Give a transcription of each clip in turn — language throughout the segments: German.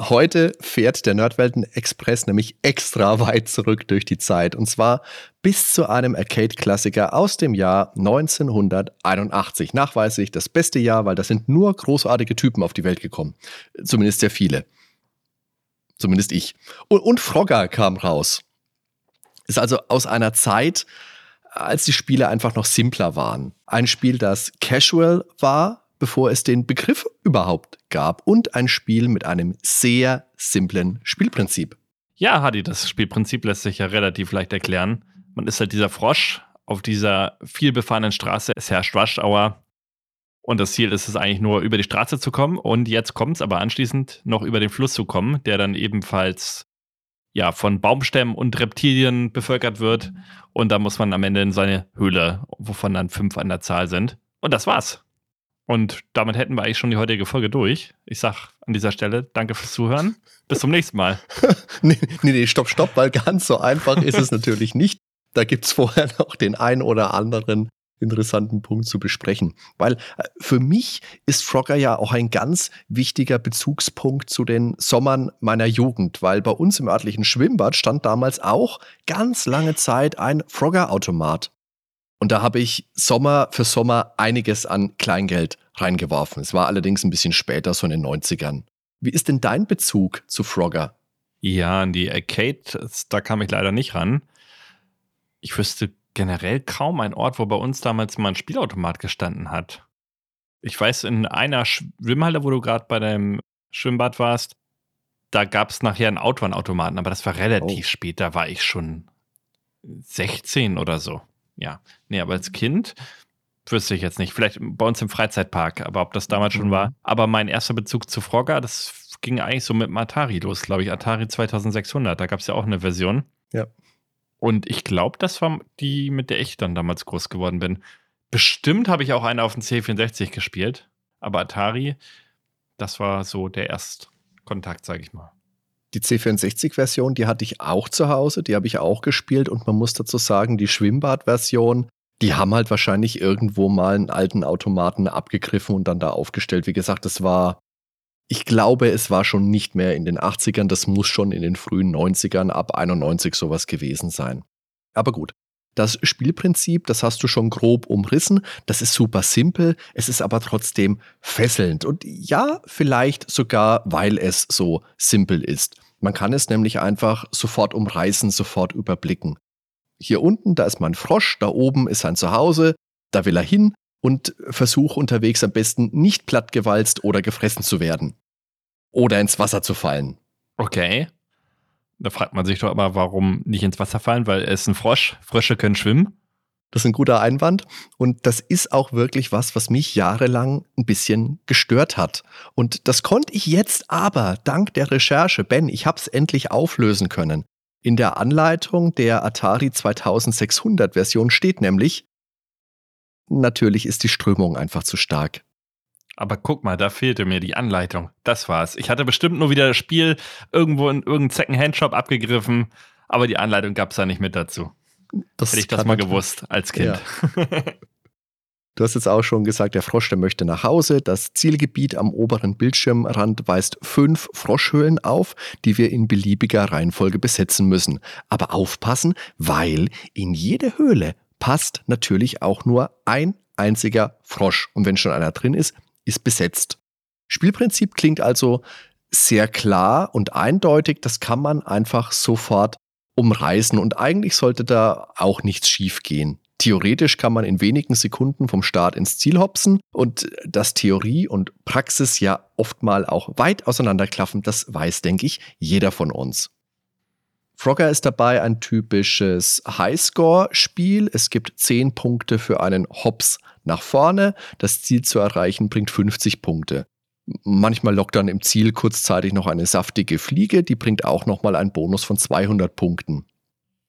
Heute fährt der Nerdwelten Express nämlich extra weit zurück durch die Zeit und zwar bis zu einem Arcade-Klassiker aus dem Jahr 1981. Nachweislich das beste Jahr, weil da sind nur großartige Typen auf die Welt gekommen. Zumindest sehr viele. Zumindest ich. Und, und Frogger kam raus. Ist also aus einer Zeit, als die Spiele einfach noch simpler waren. Ein Spiel, das casual war, bevor es den Begriff überhaupt gab und ein Spiel mit einem sehr simplen Spielprinzip. Ja, Hadi, das Spielprinzip lässt sich ja relativ leicht erklären. Man ist halt dieser Frosch auf dieser vielbefahrenen Straße. Es herrscht Rush-Hour. Und das Ziel ist es eigentlich nur, über die Straße zu kommen. Und jetzt kommt es aber anschließend noch über den Fluss zu kommen, der dann ebenfalls ja, von Baumstämmen und Reptilien bevölkert wird. Und da muss man am Ende in seine Höhle, wovon dann fünf an der Zahl sind. Und das war's. Und damit hätten wir eigentlich schon die heutige Folge durch. Ich sag an dieser Stelle danke fürs Zuhören. Bis zum nächsten Mal. nee, nee, nee, stopp, stopp, weil ganz so einfach ist es natürlich nicht. Da gibt es vorher noch den ein oder anderen interessanten Punkt zu besprechen. Weil äh, für mich ist Frogger ja auch ein ganz wichtiger Bezugspunkt zu den Sommern meiner Jugend, weil bei uns im örtlichen Schwimmbad stand damals auch ganz lange Zeit ein Frogger-Automat. Und da habe ich Sommer für Sommer einiges an Kleingeld reingeworfen. Es war allerdings ein bisschen später, so in den 90ern. Wie ist denn dein Bezug zu Frogger? Ja, an die Arcade, da kam ich leider nicht ran. Ich wüsste generell kaum einen Ort, wo bei uns damals mal ein Spielautomat gestanden hat. Ich weiß, in einer Schwimmhalle, wo du gerade bei deinem Schwimmbad warst, da gab es nachher einen Autorenautomaten, aber das war relativ oh. spät, da war ich schon 16 oder so ja. Nee, aber als Kind wüsste ich jetzt nicht. Vielleicht bei uns im Freizeitpark, aber ob das damals mhm. schon war. Aber mein erster Bezug zu Frogger, das ging eigentlich so mit dem Atari los, glaube ich. Atari 2600, da gab es ja auch eine Version. Ja. Und ich glaube, das war die, mit der ich dann damals groß geworden bin. Bestimmt habe ich auch eine auf dem C64 gespielt, aber Atari, das war so der Erstkontakt, sage ich mal. Die C64-Version, die hatte ich auch zu Hause, die habe ich auch gespielt und man muss dazu sagen, die Schwimmbad-Version, die haben halt wahrscheinlich irgendwo mal einen alten Automaten abgegriffen und dann da aufgestellt. Wie gesagt, das war, ich glaube, es war schon nicht mehr in den 80ern, das muss schon in den frühen 90ern, ab 91 sowas gewesen sein. Aber gut. Das Spielprinzip, das hast du schon grob umrissen. Das ist super simpel, es ist aber trotzdem fesselnd. Und ja, vielleicht sogar, weil es so simpel ist. Man kann es nämlich einfach sofort umreißen, sofort überblicken. Hier unten, da ist mein Frosch, da oben ist sein Zuhause, da will er hin und versucht unterwegs am besten nicht plattgewalzt oder gefressen zu werden. Oder ins Wasser zu fallen. Okay. Da fragt man sich doch aber, warum nicht ins Wasser fallen, weil er ist ein Frosch. Frösche können schwimmen. Das ist ein guter Einwand. Und das ist auch wirklich was, was mich jahrelang ein bisschen gestört hat. Und das konnte ich jetzt aber dank der Recherche, Ben, ich habe es endlich auflösen können. In der Anleitung der Atari 2600 Version steht nämlich, natürlich ist die Strömung einfach zu stark. Aber guck mal, da fehlte mir die Anleitung. Das war's. Ich hatte bestimmt nur wieder das Spiel irgendwo in irgendeinem Second-Hand-Shop abgegriffen, aber die Anleitung gab's da nicht mit dazu. Das Hätte ich das mal gewusst als Kind. Ja. Du hast jetzt auch schon gesagt, der Frosch, der möchte nach Hause. Das Zielgebiet am oberen Bildschirmrand weist fünf Froschhöhlen auf, die wir in beliebiger Reihenfolge besetzen müssen. Aber aufpassen, weil in jede Höhle passt natürlich auch nur ein einziger Frosch. Und wenn schon einer drin ist, ist besetzt. Spielprinzip klingt also sehr klar und eindeutig. Das kann man einfach sofort umreißen und eigentlich sollte da auch nichts schief gehen. Theoretisch kann man in wenigen Sekunden vom Start ins Ziel hopsen und dass Theorie und Praxis ja oftmal auch weit auseinanderklaffen, das weiß, denke ich, jeder von uns. Frogger ist dabei ein typisches Highscore-Spiel. Es gibt 10 Punkte für einen Hops nach vorne. Das Ziel zu erreichen bringt 50 Punkte. Manchmal lockt dann im Ziel kurzzeitig noch eine saftige Fliege, die bringt auch nochmal einen Bonus von 200 Punkten.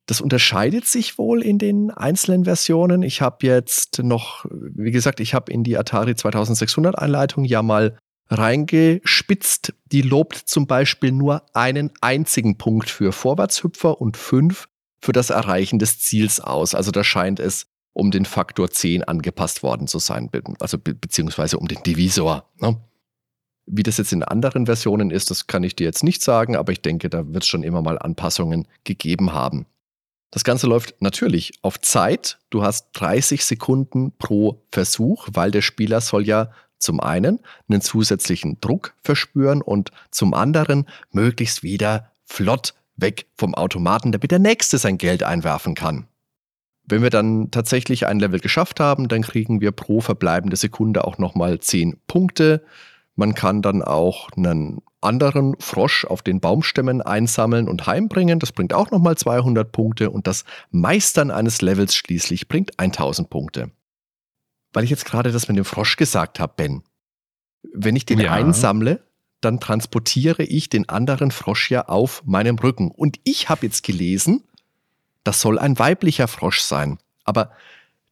Das unterscheidet sich wohl in den einzelnen Versionen. Ich habe jetzt noch, wie gesagt, ich habe in die Atari 2600 Einleitung ja mal reingespitzt. Die lobt zum Beispiel nur einen einzigen Punkt für Vorwärtshüpfer und fünf für das Erreichen des Ziels aus. Also da scheint es um den Faktor 10 angepasst worden zu sein, also be beziehungsweise um den Divisor. Ne? Wie das jetzt in anderen Versionen ist, das kann ich dir jetzt nicht sagen, aber ich denke, da wird es schon immer mal Anpassungen gegeben haben. Das Ganze läuft natürlich auf Zeit. Du hast 30 Sekunden pro Versuch, weil der Spieler soll ja zum einen einen zusätzlichen Druck verspüren und zum anderen möglichst wieder flott weg vom Automaten, damit der Nächste sein Geld einwerfen kann. Wenn wir dann tatsächlich ein Level geschafft haben, dann kriegen wir pro verbleibende Sekunde auch nochmal 10 Punkte. Man kann dann auch einen anderen Frosch auf den Baumstämmen einsammeln und heimbringen. Das bringt auch nochmal 200 Punkte und das Meistern eines Levels schließlich bringt 1000 Punkte. Weil ich jetzt gerade das mit dem Frosch gesagt habe, Ben. Wenn ich den ja. einsammle, dann transportiere ich den anderen Frosch ja auf meinem Rücken. Und ich habe jetzt gelesen, das soll ein weiblicher Frosch sein. Aber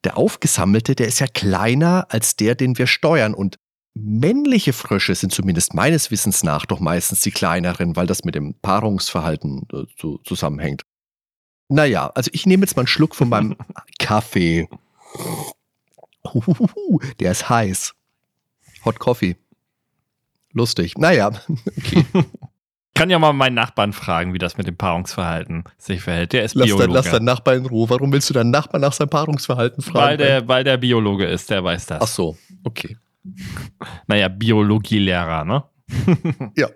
der aufgesammelte, der ist ja kleiner als der, den wir steuern. Und männliche Frösche sind zumindest meines Wissens nach doch meistens die kleineren, weil das mit dem Paarungsverhalten äh, so zusammenhängt. Naja, also ich nehme jetzt mal einen Schluck von meinem Kaffee. Uhuhu, der ist heiß. Hot Coffee. Lustig. Naja, okay. kann ja mal meinen Nachbarn fragen, wie das mit dem Paarungsverhalten sich verhält. Der ist lass Biologe. Dann, lass deinen Nachbarn in Ruhe. Warum willst du deinen Nachbarn nach seinem Paarungsverhalten fragen? Weil der, weil der Biologe ist, der weiß das. Ach so, okay. Naja, Biologielehrer, ne? ja.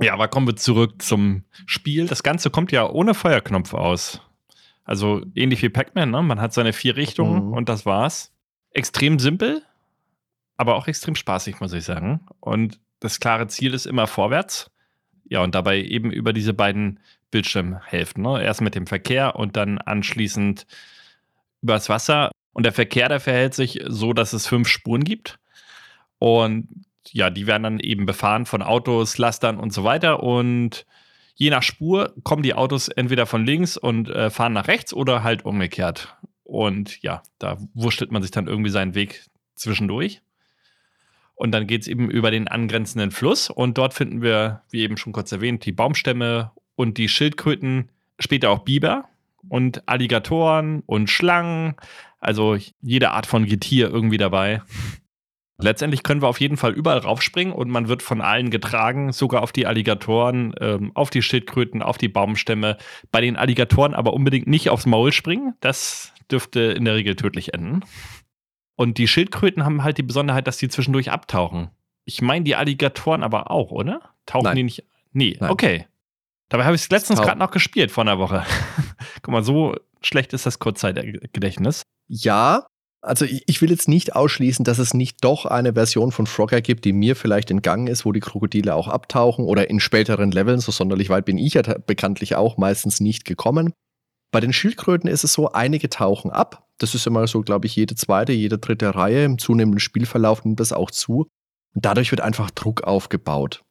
Ja, aber kommen wir zurück zum Spiel. Das Ganze kommt ja ohne Feuerknopf aus. Also ähnlich wie Pac-Man, ne? Man hat seine vier Richtungen mhm. und das war's. Extrem simpel, aber auch extrem spaßig, muss ich sagen. Und das klare Ziel ist immer vorwärts. Ja, und dabei eben über diese beiden Bildschirmhälften. Ne? Erst mit dem Verkehr und dann anschließend übers Wasser. Und der Verkehr, der verhält sich so, dass es fünf Spuren gibt. Und ja, die werden dann eben befahren von Autos, Lastern und so weiter. Und je nach Spur kommen die Autos entweder von links und äh, fahren nach rechts oder halt umgekehrt. Und ja, da wurschtelt man sich dann irgendwie seinen Weg zwischendurch. Und dann geht es eben über den angrenzenden Fluss. Und dort finden wir, wie eben schon kurz erwähnt, die Baumstämme und die Schildkröten, später auch Biber und Alligatoren und Schlangen. Also jede Art von Getier irgendwie dabei. Letztendlich können wir auf jeden Fall überall raufspringen und man wird von allen getragen, sogar auf die Alligatoren, ähm, auf die Schildkröten, auf die Baumstämme. Bei den Alligatoren aber unbedingt nicht aufs Maul springen. Das dürfte in der Regel tödlich enden. Und die Schildkröten haben halt die Besonderheit, dass die zwischendurch abtauchen. Ich meine die Alligatoren aber auch, oder? Tauchen Nein. die nicht? Nee, Nein. okay. Dabei habe ich es letztens gerade noch gespielt vor einer Woche. Guck mal, so schlecht ist das Kurzzeitgedächtnis. Ja, also ich will jetzt nicht ausschließen, dass es nicht doch eine Version von Frogger gibt, die mir vielleicht entgangen ist, wo die Krokodile auch abtauchen oder in späteren Leveln, so sonderlich weit bin ich ja bekanntlich auch meistens nicht gekommen. Bei den Schildkröten ist es so, einige tauchen ab. Das ist immer so, glaube ich, jede zweite, jede dritte Reihe. Im zunehmenden Spielverlauf nimmt das auch zu. Und dadurch wird einfach Druck aufgebaut.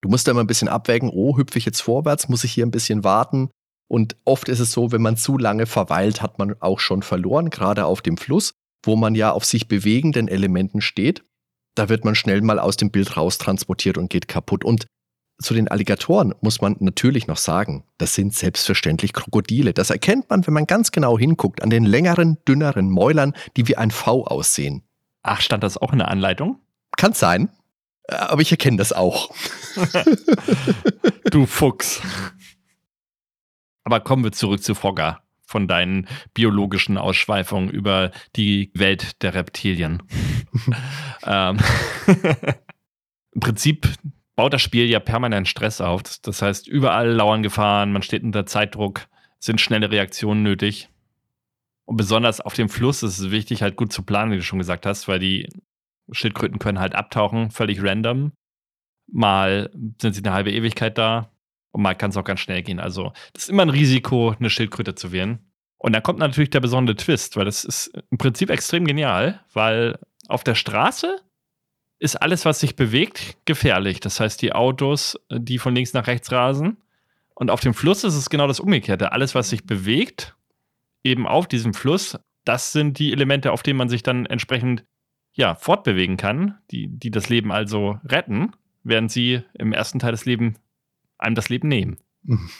Du musst da immer ein bisschen abwägen, oh, hüpfe ich jetzt vorwärts, muss ich hier ein bisschen warten. Und oft ist es so, wenn man zu lange verweilt, hat man auch schon verloren, gerade auf dem Fluss, wo man ja auf sich bewegenden Elementen steht. Da wird man schnell mal aus dem Bild raustransportiert und geht kaputt. Und zu den Alligatoren muss man natürlich noch sagen, das sind selbstverständlich Krokodile. Das erkennt man, wenn man ganz genau hinguckt, an den längeren, dünneren Mäulern, die wie ein V aussehen. Ach, stand das auch in der Anleitung? Kann sein, aber ich erkenne das auch. du Fuchs. Aber kommen wir zurück zu Frogger von deinen biologischen Ausschweifungen über die Welt der Reptilien. ähm, Im Prinzip baut das Spiel ja permanent Stress auf. Das heißt, überall lauern Gefahren, man steht unter Zeitdruck, sind schnelle Reaktionen nötig. Und besonders auf dem Fluss ist es wichtig, halt gut zu planen, wie du schon gesagt hast, weil die Schildkröten können halt abtauchen, völlig random. Mal sind sie eine halbe Ewigkeit da und mal kann es auch ganz schnell gehen. Also, das ist immer ein Risiko, eine Schildkröte zu wählen. Und dann kommt natürlich der besondere Twist, weil das ist im Prinzip extrem genial, weil auf der Straße ist alles, was sich bewegt, gefährlich. Das heißt, die Autos, die von links nach rechts rasen Und auf dem Fluss ist es genau das Umgekehrte. Alles, was sich bewegt, eben auf diesem Fluss, das sind die Elemente, auf denen man sich dann entsprechend ja, fortbewegen kann, die, die das Leben also retten, während sie im ersten Teil des Lebens einem das Leben nehmen. Mhm.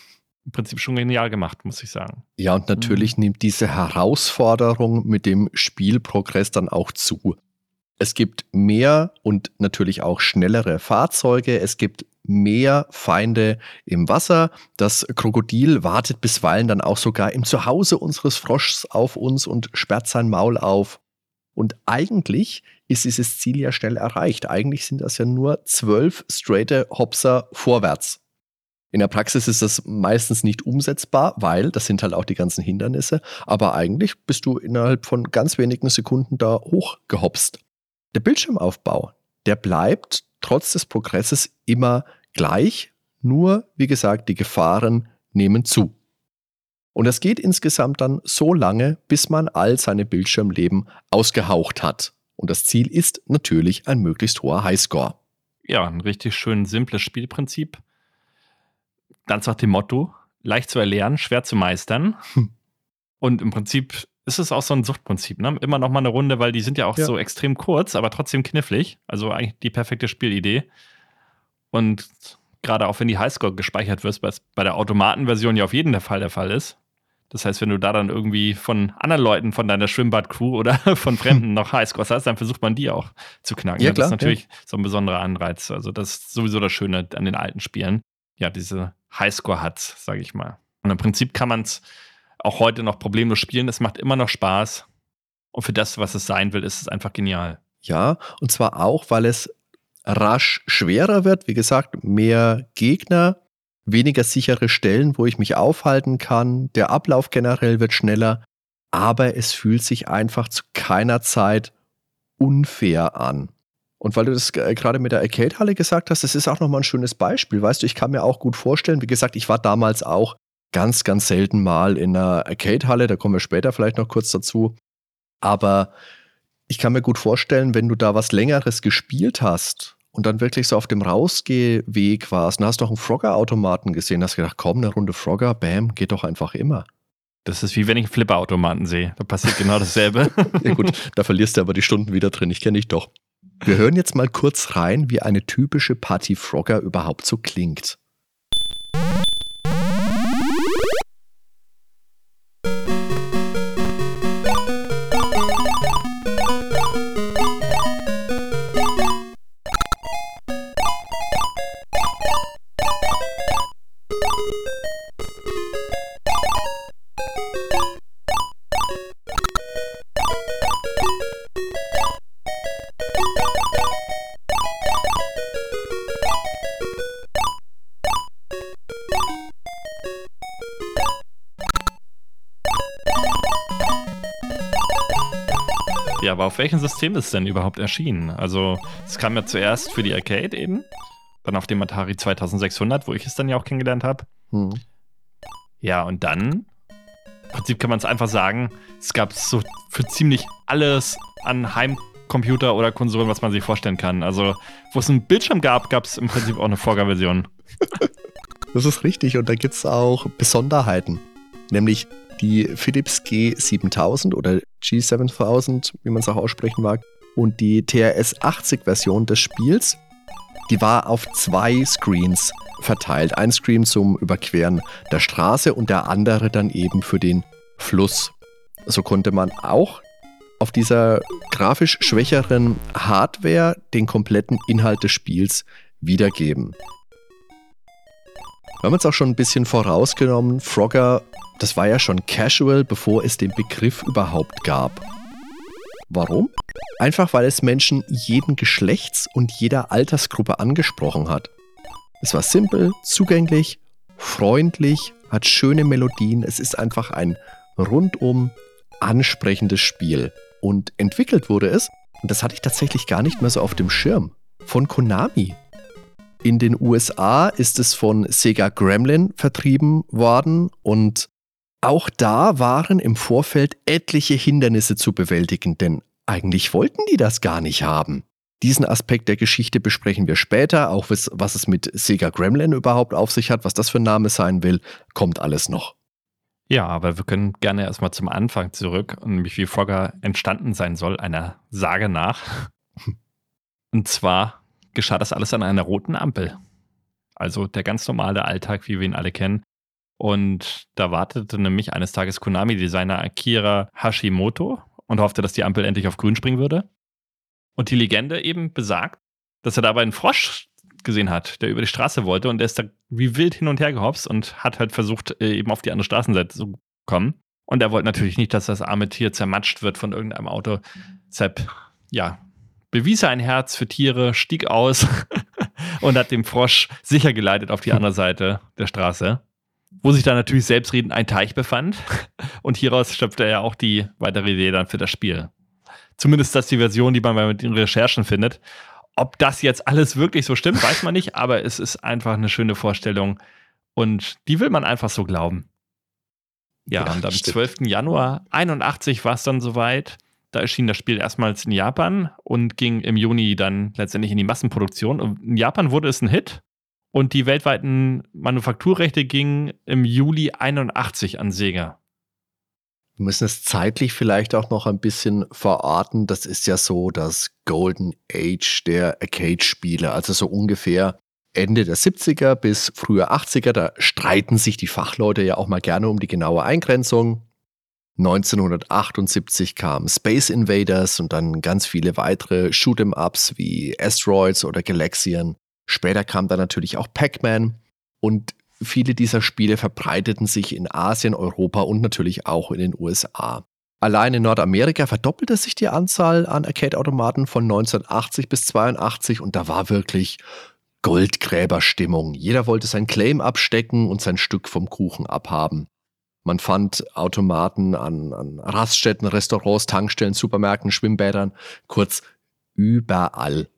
Im Prinzip schon genial gemacht, muss ich sagen. Ja, und natürlich mhm. nimmt diese Herausforderung mit dem Spielprogress dann auch zu. Es gibt mehr und natürlich auch schnellere Fahrzeuge. Es gibt mehr Feinde im Wasser. Das Krokodil wartet bisweilen dann auch sogar im Zuhause unseres Froschs auf uns und sperrt sein Maul auf. Und eigentlich ist dieses Ziel ja schnell erreicht. Eigentlich sind das ja nur zwölf straighte Hopser vorwärts. In der Praxis ist das meistens nicht umsetzbar, weil das sind halt auch die ganzen Hindernisse. Aber eigentlich bist du innerhalb von ganz wenigen Sekunden da hochgehopst. Der Bildschirmaufbau, der bleibt trotz des Progresses immer gleich, nur wie gesagt, die Gefahren nehmen zu. Und das geht insgesamt dann so lange, bis man all seine Bildschirmleben ausgehaucht hat. Und das Ziel ist natürlich ein möglichst hoher Highscore. Ja, ein richtig schön simples Spielprinzip. Ganz nach dem Motto, leicht zu erlernen, schwer zu meistern. Hm. Und im Prinzip ist es auch so ein Suchtprinzip, ne? Immer noch mal eine Runde, weil die sind ja auch ja. so extrem kurz, aber trotzdem knifflig. Also eigentlich die perfekte Spielidee. Und gerade auch wenn die Highscore gespeichert wird, was bei der Automatenversion ja auf jeden Fall der Fall ist. Das heißt, wenn du da dann irgendwie von anderen Leuten, von deiner Schwimmbad-Crew oder von Fremden noch Highscores hast, dann versucht man die auch zu knacken. Ja, klar, das ist natürlich ja. so ein besonderer Anreiz. Also das ist sowieso das Schöne an den alten Spielen. Ja, diese Highscore hat, sage ich mal. Und im Prinzip kann man es auch heute noch problemlos spielen. Es macht immer noch Spaß. Und für das, was es sein will, ist es einfach genial. Ja, und zwar auch, weil es rasch schwerer wird. Wie gesagt, mehr Gegner, weniger sichere Stellen, wo ich mich aufhalten kann. Der Ablauf generell wird schneller. Aber es fühlt sich einfach zu keiner Zeit unfair an. Und weil du das gerade mit der Arcade-Halle gesagt hast, das ist auch nochmal ein schönes Beispiel. Weißt du, ich kann mir auch gut vorstellen, wie gesagt, ich war damals auch ganz, ganz selten mal in einer Arcade-Halle, da kommen wir später vielleicht noch kurz dazu. Aber ich kann mir gut vorstellen, wenn du da was Längeres gespielt hast und dann wirklich so auf dem Rausgehweg warst und hast doch einen Frogger-Automaten gesehen, hast gedacht, komm, eine Runde Frogger, bam, geht doch einfach immer. Das ist wie wenn ich einen Flipper-Automaten sehe. Da passiert genau dasselbe. ja gut, da verlierst du aber die Stunden wieder drin. Ich kenne dich doch. Wir hören jetzt mal kurz rein, wie eine typische Party Frogger überhaupt so klingt. Welchem System ist es denn überhaupt erschienen? Also, es kam ja zuerst für die Arcade eben, dann auf dem Atari 2600, wo ich es dann ja auch kennengelernt habe. Hm. Ja, und dann, im Prinzip kann man es einfach sagen, es gab so für ziemlich alles an Heimcomputer oder Konsolen, was man sich vorstellen kann. Also, wo es einen Bildschirm gab, gab es im Prinzip auch eine Vorgabversion. das ist richtig und da gibt es auch Besonderheiten. Nämlich die Philips G7000 oder G7000, wie man es auch aussprechen mag, und die TRS 80 Version des Spiels, die war auf zwei Screens verteilt. Ein Screen zum Überqueren der Straße und der andere dann eben für den Fluss. So konnte man auch auf dieser grafisch schwächeren Hardware den kompletten Inhalt des Spiels wiedergeben. Wir haben uns auch schon ein bisschen vorausgenommen, Frogger das war ja schon casual, bevor es den Begriff überhaupt gab. Warum? Einfach weil es Menschen jeden Geschlechts und jeder Altersgruppe angesprochen hat. Es war simpel, zugänglich, freundlich, hat schöne Melodien. Es ist einfach ein rundum ansprechendes Spiel. Und entwickelt wurde es, und das hatte ich tatsächlich gar nicht mehr so auf dem Schirm, von Konami. In den USA ist es von Sega Gremlin vertrieben worden und auch da waren im Vorfeld etliche Hindernisse zu bewältigen, denn eigentlich wollten die das gar nicht haben. Diesen Aspekt der Geschichte besprechen wir später, auch was, was es mit Sega Gremlin überhaupt auf sich hat, was das für ein Name sein will, kommt alles noch. Ja, aber wir können gerne erstmal zum Anfang zurück, nämlich wie Frogger entstanden sein soll, einer Sage nach. Und zwar geschah das alles an einer roten Ampel. Also der ganz normale Alltag, wie wir ihn alle kennen. Und da wartete nämlich eines Tages Konami-Designer Akira Hashimoto und hoffte, dass die Ampel endlich auf grün springen würde. Und die Legende eben besagt, dass er dabei einen Frosch gesehen hat, der über die Straße wollte und der ist da wie wild hin und her gehopst und hat halt versucht, äh, eben auf die andere Straßenseite zu kommen. Und er wollte natürlich nicht, dass das arme Tier zermatscht wird von irgendeinem Auto. Deshalb, ja, bewies er ein Herz für Tiere, stieg aus und hat den Frosch sicher geleitet auf die andere Seite der Straße, wo sich dann natürlich selbstredend ein Teich befand. Und hieraus schöpfte er auch die weitere Idee dann für das Spiel. Zumindest das ist die Version, die man bei den Recherchen findet. Ob das jetzt alles wirklich so stimmt, weiß man nicht, aber es ist einfach eine schöne Vorstellung und die will man einfach so glauben. Ja, ja und am stimmt. 12. Januar 81 war es dann soweit. Da erschien das Spiel erstmals in Japan und ging im Juni dann letztendlich in die Massenproduktion. Und in Japan wurde es ein Hit und die weltweiten Manufakturrechte gingen im Juli 81 an Sega. Wir müssen es zeitlich vielleicht auch noch ein bisschen verorten. Das ist ja so das Golden Age der Arcade-Spiele, also so ungefähr Ende der 70er bis frühe 80er. Da streiten sich die Fachleute ja auch mal gerne um die genaue Eingrenzung. 1978 kam Space Invaders und dann ganz viele weitere Shoot'em-Ups wie Asteroids oder Galaxian. Später kam dann natürlich auch Pac-Man und Viele dieser Spiele verbreiteten sich in Asien, Europa und natürlich auch in den USA. Allein in Nordamerika verdoppelte sich die Anzahl an Arcade-Automaten von 1980 bis 82 und da war wirklich Goldgräberstimmung. Jeder wollte sein Claim abstecken und sein Stück vom Kuchen abhaben. Man fand Automaten an, an Raststätten, Restaurants, Tankstellen, Supermärkten, Schwimmbädern, kurz überall.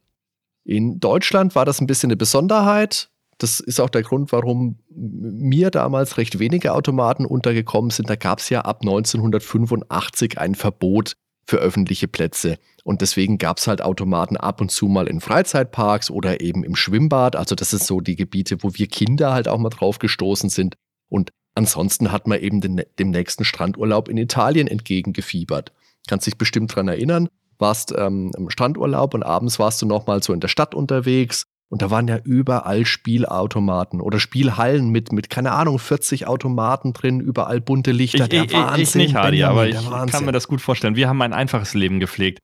In Deutschland war das ein bisschen eine Besonderheit. Das ist auch der Grund, warum mir damals recht wenige Automaten untergekommen sind. Da gab es ja ab 1985 ein Verbot für öffentliche Plätze. Und deswegen gab es halt Automaten ab und zu mal in Freizeitparks oder eben im Schwimmbad. Also das ist so die Gebiete, wo wir Kinder halt auch mal drauf gestoßen sind. Und ansonsten hat man eben den, dem nächsten Strandurlaub in Italien entgegengefiebert. Kannst dich bestimmt dran erinnern, warst ähm, im Strandurlaub und abends warst du nochmal so in der Stadt unterwegs und da waren ja überall Spielautomaten oder Spielhallen mit, mit keine Ahnung, 40 Automaten drin, überall bunte Lichter. Ich, der ich, Wahnsinn, ich nicht, Hardy, aber ich kann mir das gut vorstellen. Wir haben ein einfaches Leben gepflegt.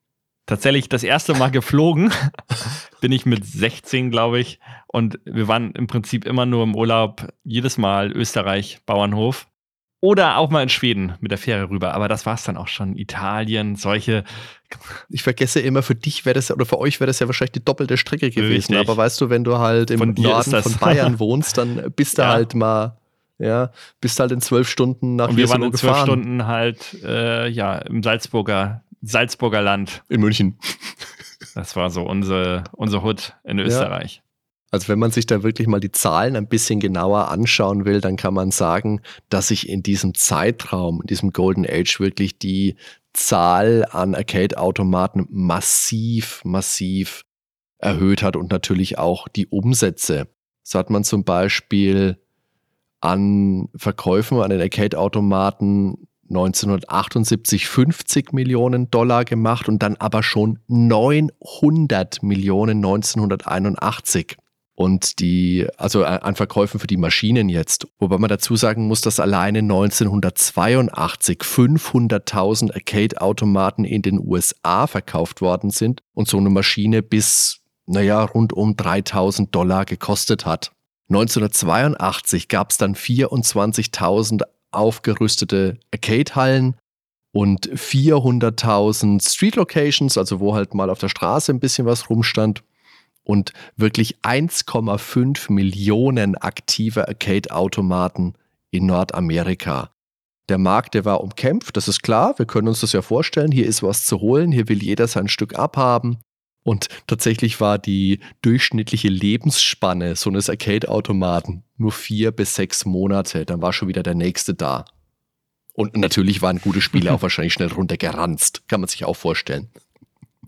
Tatsächlich das erste Mal geflogen bin ich mit 16, glaube ich. Und wir waren im Prinzip immer nur im Urlaub, jedes Mal Österreich, Bauernhof. Oder auch mal in Schweden mit der Fähre rüber. Aber das war es dann auch schon. Italien, solche. Ich vergesse immer, für dich wäre das oder für euch wäre das ja wahrscheinlich die doppelte Strecke gewesen. Richtig. Aber weißt du, wenn du halt im von Norden von Bayern wohnst, dann bist du ja. halt mal, ja, bist halt in zwölf Stunden nach Und wir waren in zwölf Stunden halt, äh, ja, im Salzburger, Salzburger Land. In München. Das war so unsere, unsere Hut in Österreich. Also wenn man sich da wirklich mal die Zahlen ein bisschen genauer anschauen will, dann kann man sagen, dass sich in diesem Zeitraum, in diesem Golden Age wirklich die Zahl an Arcade-Automaten massiv, massiv erhöht hat und natürlich auch die Umsätze. So hat man zum Beispiel an Verkäufen an den Arcade-Automaten 1978 50 Millionen Dollar gemacht und dann aber schon 900 Millionen 1981 und die, also an Verkäufen für die Maschinen jetzt. Wobei man dazu sagen muss, dass alleine 1982 500.000 Arcade-Automaten in den USA verkauft worden sind und so eine Maschine bis, naja, rund um 3000 Dollar gekostet hat. 1982 gab es dann 24.000 aufgerüstete Arcade-Hallen und 400.000 Street Locations, also wo halt mal auf der Straße ein bisschen was rumstand und wirklich 1,5 Millionen aktive Arcade-Automaten in Nordamerika. Der Markt, der war umkämpft, das ist klar, wir können uns das ja vorstellen, hier ist was zu holen, hier will jeder sein Stück abhaben. Und tatsächlich war die durchschnittliche Lebensspanne so eines Arcade-Automaten nur vier bis sechs Monate, dann war schon wieder der nächste da. Und natürlich waren gute Spiele auch wahrscheinlich schnell runtergeranzt, kann man sich auch vorstellen.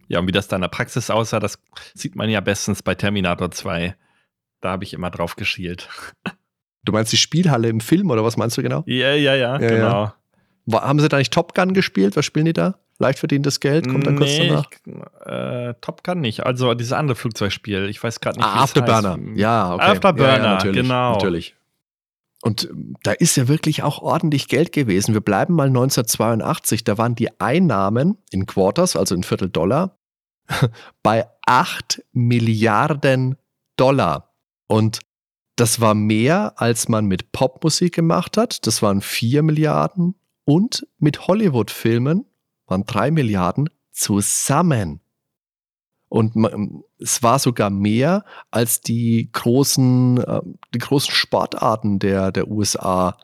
Ja, und wie das da in der Praxis aussah, das sieht man ja bestens bei Terminator 2. Da habe ich immer drauf geschielt. Du meinst die Spielhalle im Film oder was meinst du genau? Ja, ja, ja, Ja, genau. ja. War, haben sie da nicht Top Gun gespielt? Was spielen die da? Leicht verdientes Geld? Kommt dann kurz nee, danach? ich, äh, Top Gun nicht. Also dieses andere Flugzeugspiel. Ich weiß gerade nicht, Ah, Afterburner. heißt. Ja, okay. Afterburner, ja, ja, natürlich, genau. Natürlich. Und ähm, da ist ja wirklich auch ordentlich Geld gewesen. Wir bleiben mal 1982. Da waren die Einnahmen in Quarters, also in Viertel Dollar, bei 8 Milliarden Dollar. Und das war mehr, als man mit Popmusik gemacht hat. Das waren 4 Milliarden. Und mit Hollywood-Filmen waren 3 Milliarden zusammen. Und man, es war sogar mehr, als die großen, äh, die großen Sportarten der, der USA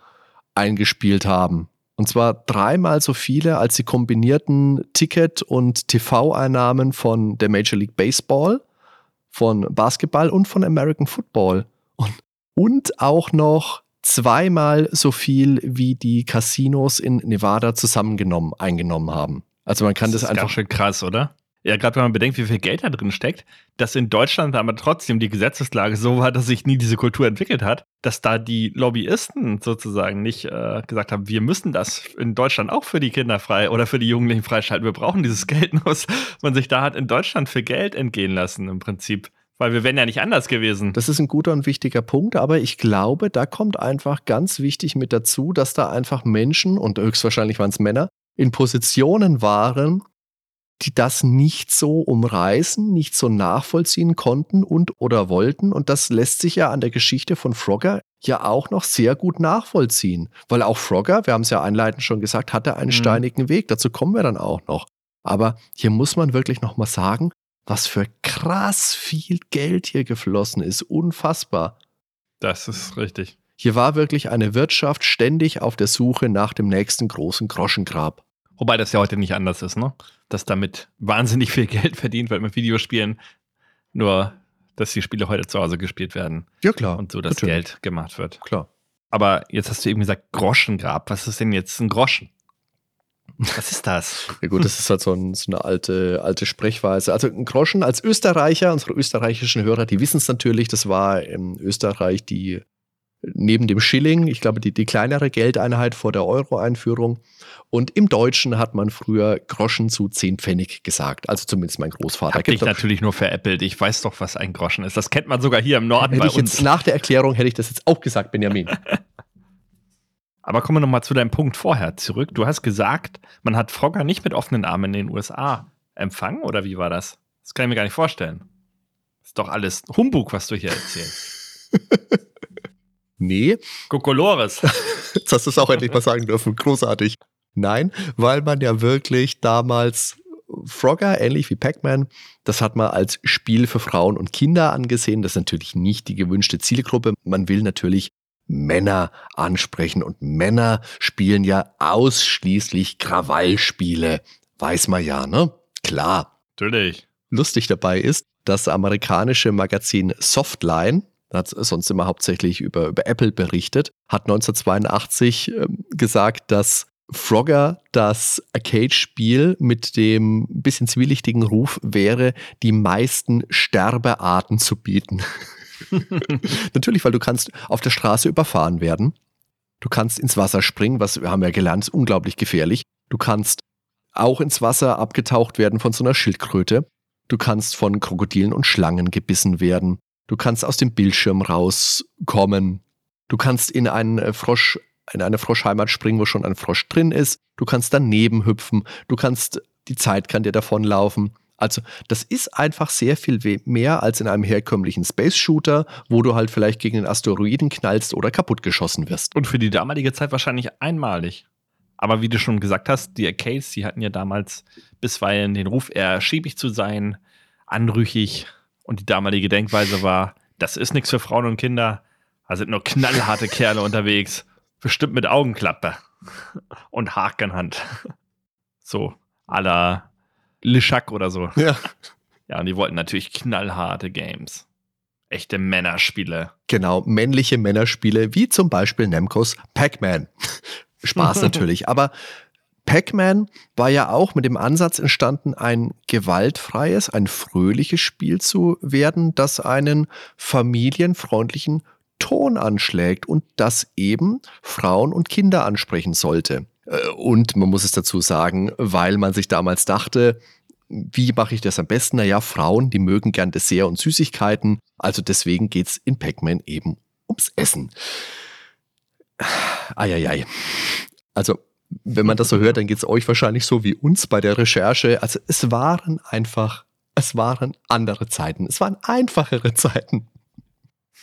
eingespielt haben. Und zwar dreimal so viele als die kombinierten Ticket- und TV-Einnahmen von der Major League Baseball, von Basketball und von American Football. Und, und auch noch zweimal so viel, wie die Casinos in Nevada zusammengenommen eingenommen haben. Also man kann das, ist einfach ganz schön krass, oder? Ja, gerade wenn man bedenkt, wie viel Geld da drin steckt, dass in Deutschland aber trotzdem die Gesetzeslage so war, dass sich nie diese Kultur entwickelt hat, dass da die Lobbyisten sozusagen nicht äh, gesagt haben, wir müssen das in Deutschland auch für die Kinder frei oder für die Jugendlichen freischalten. Wir brauchen dieses Geld, nur man sich da hat in Deutschland für Geld entgehen lassen im Prinzip. Weil wir wären ja nicht anders gewesen. Das ist ein guter und wichtiger Punkt, aber ich glaube, da kommt einfach ganz wichtig mit dazu, dass da einfach Menschen, und höchstwahrscheinlich waren es Männer, in Positionen waren, die das nicht so umreißen, nicht so nachvollziehen konnten und oder wollten. Und das lässt sich ja an der Geschichte von Frogger ja auch noch sehr gut nachvollziehen. Weil auch Frogger, wir haben es ja einleitend schon gesagt, hatte einen Mhm. steinigen Weg. Dazu kommen wir dann auch noch. Aber hier muss man wirklich noch mal sagen, was für krass viel Geld hier geflossen ist. Unfassbar. Das ist richtig. Hier war wirklich eine Wirtschaft ständig auf der Suche nach dem nächsten großen Groschengrab. Wobei das ja heute nicht anders ist, ne? Dass damit wahnsinnig viel Geld verdient wird mit Videospielen. Nur, dass die Spiele heute zu Hause gespielt werden Ja, klar. und so das natürlich. Geld gemacht wird. Klar. Aber jetzt hast du eben gesagt, Groschengrab. Was ist denn jetzt ein Groschen? Was ist das? Ja gut, das ist halt so, ein, so eine alte, alte Sprechweise. Also ein Groschen als Österreicher, unsere österreichischen Hörer, die wissen es natürlich, das war in Österreich die neben dem Schilling, ich glaube, die, die kleinere Geldeinheit vor der Euro-Einführung. Und im Deutschen hat man früher Groschen zu 10 Pfennig gesagt. Also zumindest mein Großvater. Hab doch- natürlich nur veräppelt. Ich weiß doch, was ein Groschen ist. Das kennt man sogar hier im Norden hätte bei ich jetzt uns. nach der Erklärung hätte ich das jetzt auch gesagt, Benjamin. Aber kommen wir nochmal zu deinem Punkt vorher zurück. Du hast gesagt, man hat Frogger nicht mit offenen Armen in den USA empfangen, oder wie war das? Das kann ich mir gar nicht vorstellen. ist doch alles Humbug, was du hier erzählst. Nee, Kokolores. Jetzt hast du es auch endlich mal sagen dürfen. Großartig. Nein, weil man ja wirklich damals Frogger, ähnlich wie Pac-Man, das hat man als Spiel für Frauen und Kinder angesehen. Das ist natürlich nicht die gewünschte Zielgruppe. Man will natürlich Männer ansprechen und Männer spielen ja ausschließlich Krawallspiele. Weiß man ja, ne? Klar Natürlich. lustig dabei ist, das amerikanische Magazin Softline, hat sonst immer hauptsächlich über, über Apple berichtet, hat 1982 ähm, gesagt, dass Frogger das Arcade-Spiel mit dem bisschen zwielichtigen Ruf wäre, die meisten Sterbearten zu bieten. Natürlich, weil du kannst auf der Straße überfahren werden. Du kannst ins Wasser springen, was wir haben ja gelernt, ist unglaublich gefährlich. Du kannst auch ins Wasser abgetaucht werden von so einer Schildkröte. Du kannst von Krokodilen und Schlangen gebissen werden. Du kannst aus dem Bildschirm rauskommen. Du kannst in einen äh, Frosch, in eine Froschheimat springen, wo schon ein Frosch drin ist. Du kannst daneben hüpfen. Du kannst, die Zeit kann dir davonlaufen. Also, das ist einfach sehr viel mehr als in einem herkömmlichen Space-Shooter, wo du halt vielleicht gegen einen Asteroiden knallst oder kaputtgeschossen wirst. Und für die damalige Zeit wahrscheinlich einmalig. Aber wie du schon gesagt hast, die Arcades, die hatten ja damals bisweilen den Ruf, eher schäbig zu sein, anrüchig. Und die damalige Denkweise war, das ist nichts für Frauen und Kinder. Da sind nur knallharte Kerle unterwegs. Bestimmt mit Augenklappe und Hakenhand. So, à la Lischak oder so. Ja. Ja, und die wollten natürlich knallharte Games. Echte Männerspiele. Genau, männliche Männerspiele, wie zum Beispiel Namcos Pac-Man. Spaß natürlich, aber Pac-Man war ja auch mit dem Ansatz entstanden, ein gewaltfreies, ein fröhliches Spiel zu werden, das einen familienfreundlichen Ton anschlägt und das eben Frauen und Kinder ansprechen sollte. Äh, und man muss es dazu sagen, weil man sich damals dachte, wie mache ich das am besten? Naja, Frauen, die mögen gern Dessert und Süßigkeiten. Also deswegen geht es in Pac-Man eben ums Essen. Eieiei. Also, wenn man das so hört, dann geht es euch wahrscheinlich so wie uns bei der Recherche. Also es waren einfach, es waren andere Zeiten. Es waren einfachere Zeiten.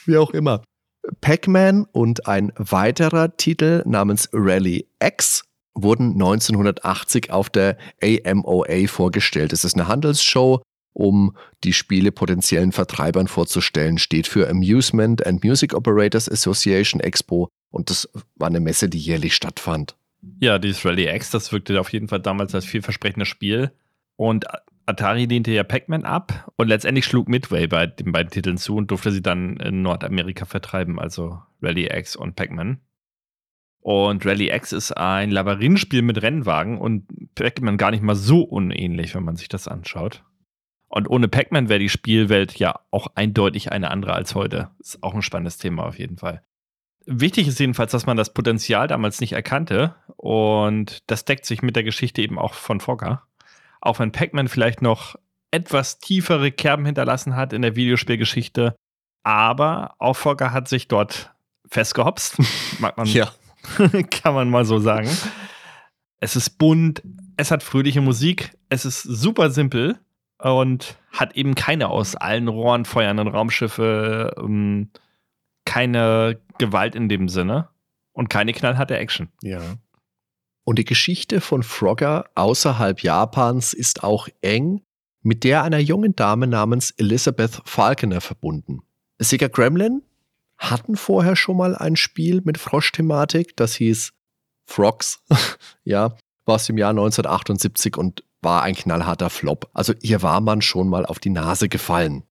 Wie auch immer. Pac-Man und ein weiterer Titel namens Rally X wurden 1980 auf der AMOA vorgestellt. Es ist eine Handelsshow, um die Spiele potenziellen Vertreibern vorzustellen, steht für Amusement and Music Operators Association Expo und das war eine Messe, die jährlich stattfand. Ja, dieses Rally X, das wirkte auf jeden Fall damals als vielversprechendes Spiel und Atari lehnte ja Pac-Man ab und letztendlich schlug Midway bei den beiden Titeln zu und durfte sie dann in Nordamerika vertreiben, also Rally X und Pac-Man. Und Rally X ist ein Labyrinthspiel mit Rennwagen und Pac-Man gar nicht mal so unähnlich, wenn man sich das anschaut. Und ohne Pac-Man wäre die Spielwelt ja auch eindeutig eine andere als heute. Ist auch ein spannendes Thema auf jeden Fall. Wichtig ist jedenfalls, dass man das Potenzial damals nicht erkannte und das deckt sich mit der Geschichte eben auch von Fogger. Auch wenn Pac-Man vielleicht noch etwas tiefere Kerben hinterlassen hat in der Videospielgeschichte, aber auch Fogger hat sich dort festgehopst. Mag man ja. kann man mal so sagen. Es ist bunt, es hat fröhliche Musik, es ist super simpel und hat eben keine aus allen Rohren feuernden Raumschiffe, ähm, keine Gewalt in dem Sinne und keine knallharte Action. Ja. Und die Geschichte von Frogger außerhalb Japans ist auch eng mit der einer jungen Dame namens Elizabeth Falconer verbunden. Sega Gremlin hatten vorher schon mal ein Spiel mit Frosch-Thematik, das hieß Frogs, ja, war aus dem Jahr 1978 und war ein knallharter Flop. Also hier war man schon mal auf die Nase gefallen.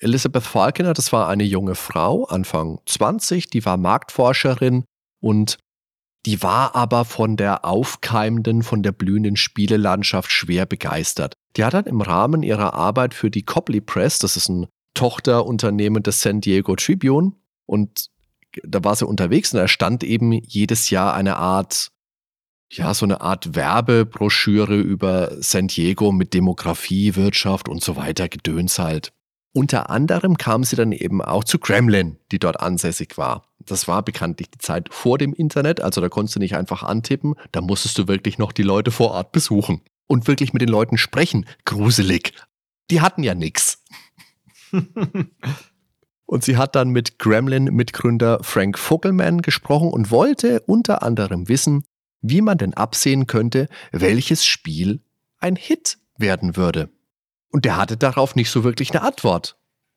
Elizabeth Falconer, das war eine junge Frau, Anfang 20, die war Marktforscherin und die war aber von der aufkeimenden, von der blühenden Spielelandschaft schwer begeistert. Die hat dann im Rahmen ihrer Arbeit für die Copley Press, das ist ein Tochterunternehmen des San Diego Tribune, und da war sie unterwegs und da stand eben jedes Jahr eine Art, ja, so eine Art Werbebroschüre über San Diego mit Demografie, Wirtschaft und so weiter, Gedöns halt. Unter anderem kam sie dann eben auch zu Kremlin, die dort ansässig war. Das war bekanntlich die Zeit vor dem Internet, also da konntest du nicht einfach antippen, da musstest du wirklich noch die Leute vor Ort besuchen und wirklich mit den Leuten sprechen. Gruselig. Die hatten ja nichts. Und sie hat dann mit Gremlin-Mitgründer Frank Vogelman gesprochen und wollte unter anderem wissen, wie man denn absehen könnte, welches Spiel ein Hit werden würde. Und der hatte darauf nicht so wirklich eine Antwort.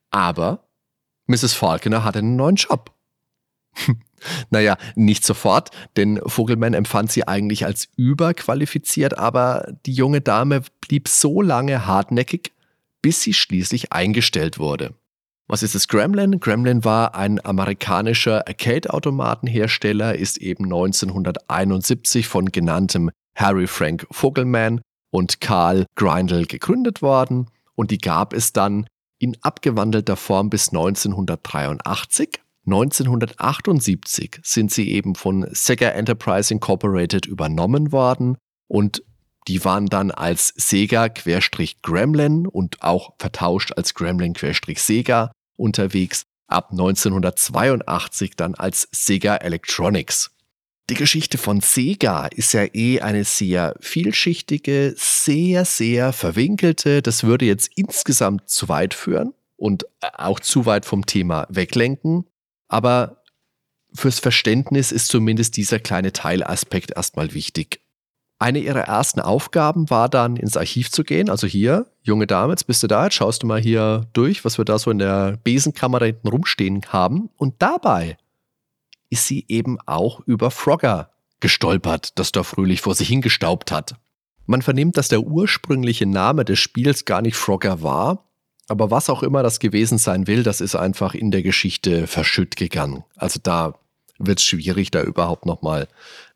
Aber Mrs. Falconer hatte einen neuen Job. naja, nicht sofort, denn Vogelman empfand sie eigentlich als überqualifiziert, aber die junge Dame blieb so lange hartnäckig, bis sie schließlich eingestellt wurde. Was ist das Gremlin? Gremlin war ein amerikanischer Arcade-Automatenhersteller, ist eben 1971 von genanntem Harry Frank Vogelman und Carl Grindel gegründet worden und die gab es dann in abgewandelter Form bis 1983. 1978 sind sie eben von Sega Enterprise Incorporated übernommen worden und die waren dann als Sega-Gremlin und auch vertauscht als Gremlin-Sega unterwegs, ab 1982 dann als Sega Electronics. Die Geschichte von Sega ist ja eh eine sehr vielschichtige, sehr, sehr verwinkelte. Das würde jetzt insgesamt zu weit führen und auch zu weit vom Thema weglenken. Aber fürs Verständnis ist zumindest dieser kleine Teilaspekt erstmal wichtig. Eine ihrer ersten Aufgaben war dann ins Archiv zu gehen. Also hier, junge Dame, jetzt bist du da, jetzt schaust du mal hier durch, was wir da so in der Besenkammer da hinten rumstehen haben. Und dabei ist sie eben auch über Frogger gestolpert, das da fröhlich vor sich hingestaubt hat. Man vernimmt, dass der ursprüngliche Name des Spiels gar nicht Frogger war, aber was auch immer das gewesen sein will, das ist einfach in der Geschichte verschütt gegangen. Also da wird es schwierig, da überhaupt nochmal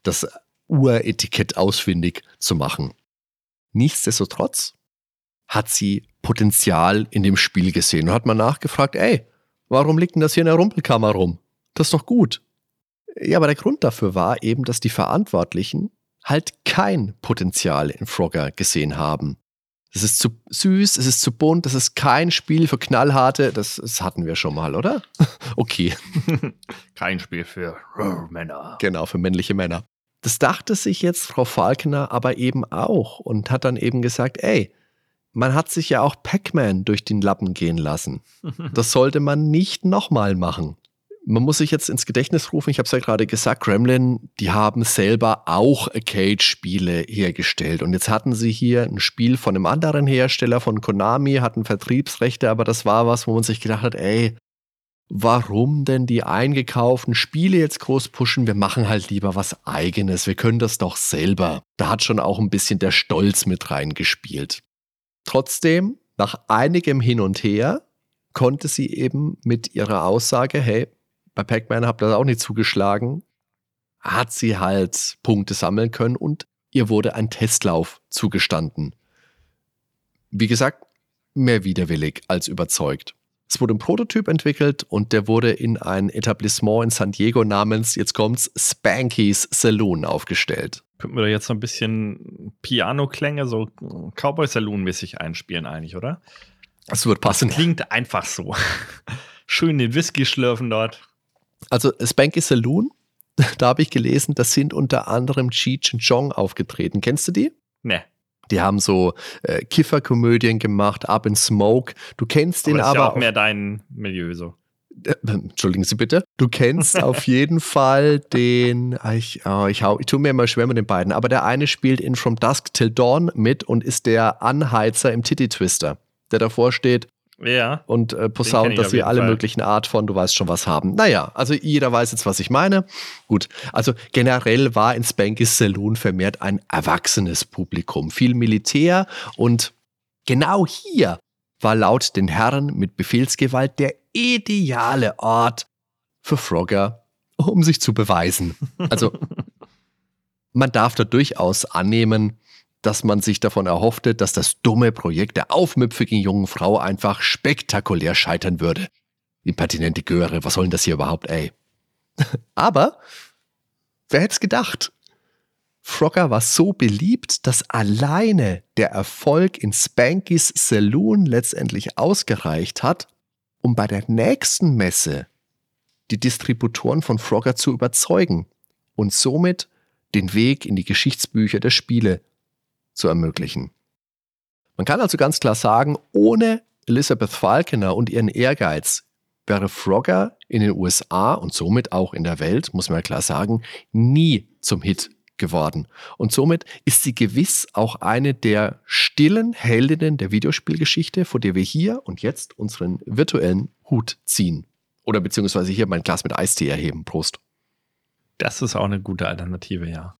das Uretikett ausfindig zu machen. Nichtsdestotrotz hat sie Potenzial in dem Spiel gesehen und hat mal nachgefragt, ey, warum liegt denn das hier in der Rumpelkammer rum? Das ist doch gut. Ja, aber der Grund dafür war eben, dass die Verantwortlichen halt kein Potenzial in Frogger gesehen haben. Es ist zu süß, es ist zu bunt, das ist kein Spiel für Knallharte, das, das hatten wir schon mal, oder? okay. kein Spiel für Männer. Genau, für männliche Männer. Das dachte sich jetzt Frau Falkner aber eben auch und hat dann eben gesagt, ey, man hat sich ja auch Pac-Man durch den Lappen gehen lassen. Das sollte man nicht nochmal machen man muss sich jetzt ins Gedächtnis rufen, ich habe es ja gerade gesagt, Gremlin, die haben selber auch Arcade-Spiele hergestellt. Und jetzt hatten sie hier ein Spiel von einem anderen Hersteller, von Konami, hatten Vertriebsrechte, aber das war was, wo man sich gedacht hat, ey, warum denn die eingekauften Spiele jetzt groß pushen? Wir machen halt lieber was eigenes, wir können das doch selber. Da hat schon auch ein bisschen der Stolz mit reingespielt. Trotzdem, nach einigem Hin und Her, konnte sie eben mit ihrer Aussage, hey, bei Pac-Man habt ihr das auch nicht zugeschlagen, hat sie halt Punkte sammeln können und ihr wurde ein Testlauf zugestanden. Wie gesagt, mehr widerwillig als überzeugt. Es wurde ein Prototyp entwickelt und der wurde in ein Etablissement in San Diego namens, jetzt kommt's, Spanky's Saloon aufgestellt. Könnten wir da jetzt so ein bisschen Piano-Klänge, so Cowboy Saloon-mäßig einspielen, eigentlich, oder? Das wird passen. Klingt einfach so. Schön den Whisky schlürfen dort. Also Spanky Saloon, da habe ich gelesen, das sind unter anderem Cheech und Chong aufgetreten. Kennst du die? Nee. Die haben so äh, Kifferkomödien gemacht, Up in Smoke. Du kennst den aber. Das ist ja auch mehr dein Milieu so. Äh, entschuldigen Sie bitte. Du kennst auf jeden Fall den. Ah, ich, oh, ich, hau, ich tue mir immer schwer mit den beiden, aber der eine spielt in From Dusk Till Dawn mit und ist der Anheizer im Titty Twister, der davor steht. Ja. Und äh, posaunt, dass wir alle Fall. möglichen Art von, du weißt schon was haben. Naja, also jeder weiß jetzt, was ich meine. Gut, also generell war in Spankys Saloon vermehrt ein erwachsenes Publikum. Viel Militär und genau hier war laut den Herren mit Befehlsgewalt der ideale Ort für Frogger, um sich zu beweisen. Also man darf da durchaus annehmen, dass man sich davon erhoffte, dass das dumme Projekt der aufmüpfigen jungen Frau einfach spektakulär scheitern würde. Impertinente Göre, was soll denn das hier überhaupt, ey? Aber, wer hätte es gedacht? Frogger war so beliebt, dass alleine der Erfolg in Spankys Saloon letztendlich ausgereicht hat, um bei der nächsten Messe die Distributoren von Frogger zu überzeugen und somit den Weg in die Geschichtsbücher der Spiele zu ermöglichen. Man kann also ganz klar sagen, ohne Elizabeth Falconer und ihren Ehrgeiz wäre Frogger in den USA und somit auch in der Welt, muss man klar sagen, nie zum Hit geworden. Und somit ist sie gewiss auch eine der stillen Heldinnen der Videospielgeschichte, vor der wir hier und jetzt unseren virtuellen Hut ziehen. Oder beziehungsweise hier mein Glas mit Eistee erheben. Prost. Das ist auch eine gute Alternative, ja.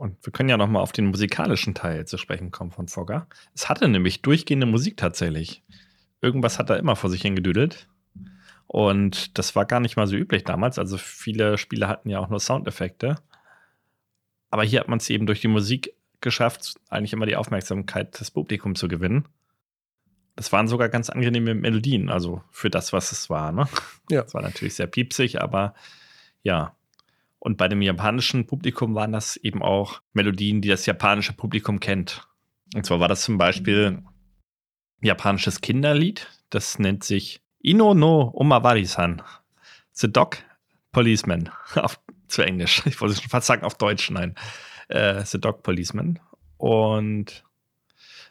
Und wir können ja noch mal auf den musikalischen Teil zu sprechen kommen von Fogger. Es hatte nämlich durchgehende Musik tatsächlich. Irgendwas hat er immer vor sich hingedüdelt. Und das war gar nicht mal so üblich damals. Also viele Spiele hatten ja auch nur Soundeffekte. Aber hier hat man es eben durch die Musik geschafft, eigentlich immer die Aufmerksamkeit des Publikums zu gewinnen. Das waren sogar ganz angenehme Melodien, also für das, was es war. Ne? Ja. Es war natürlich sehr piepsig, aber ja, und bei dem japanischen Publikum waren das eben auch Melodien, die das japanische Publikum kennt. Und zwar war das zum Beispiel ein japanisches Kinderlied. Das nennt sich Ino no Omawari-san. The Dog Policeman. Auf, zu Englisch. Ich wollte schon fast sagen auf Deutsch, nein. Äh, The Dog Policeman. Und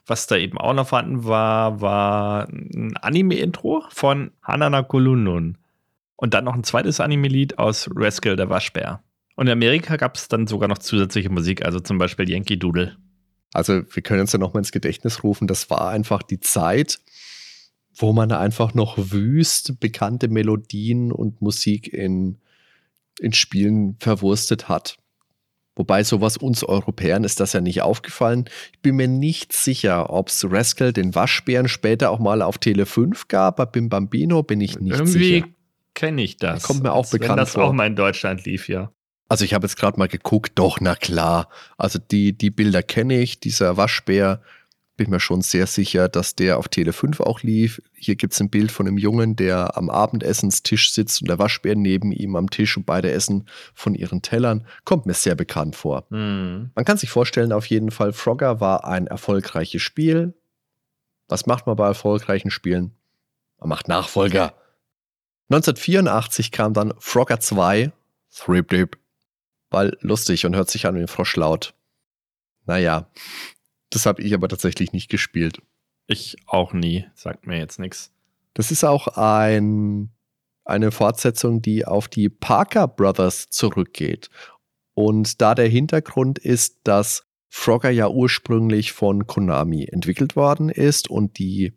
was da eben auch noch vorhanden war, war ein Anime-Intro von Hanana Kulunun. Und dann noch ein zweites Anime-Lied aus Rascal, der Waschbär. Und in Amerika gab es dann sogar noch zusätzliche Musik, also zum Beispiel Yankee Doodle. Also wir können uns ja noch mal ins Gedächtnis rufen, das war einfach die Zeit, wo man einfach noch wüst bekannte Melodien und Musik in, in Spielen verwurstet hat. Wobei sowas uns Europäern ist das ja nicht aufgefallen. Ich bin mir nicht sicher, ob es Rascal den Waschbären später auch mal auf Tele 5 gab. Bei Bim Bambino bin ich nicht Irgendwie sicher. kenne ich das. Kommt mir auch Als bekannt wenn das vor. auch mal in Deutschland lief, ja. Also ich habe jetzt gerade mal geguckt, doch, na klar. Also die, die Bilder kenne ich, dieser Waschbär, bin mir schon sehr sicher, dass der auf Tele 5 auch lief. Hier gibt es ein Bild von einem Jungen, der am Abendessenstisch sitzt und der Waschbär neben ihm am Tisch und beide essen von ihren Tellern. Kommt mir sehr bekannt vor. Mhm. Man kann sich vorstellen, auf jeden Fall, Frogger war ein erfolgreiches Spiel. Was macht man bei erfolgreichen Spielen? Man macht Nachfolger. 1984 kam dann Frogger 2, Thrip Dip, weil lustig und hört sich an wie ein Froschlaut. Naja, das habe ich aber tatsächlich nicht gespielt. Ich auch nie, sagt mir jetzt nichts. Das ist auch ein, eine Fortsetzung, die auf die Parker Brothers zurückgeht. Und da der Hintergrund ist, dass Frogger ja ursprünglich von Konami entwickelt worden ist und die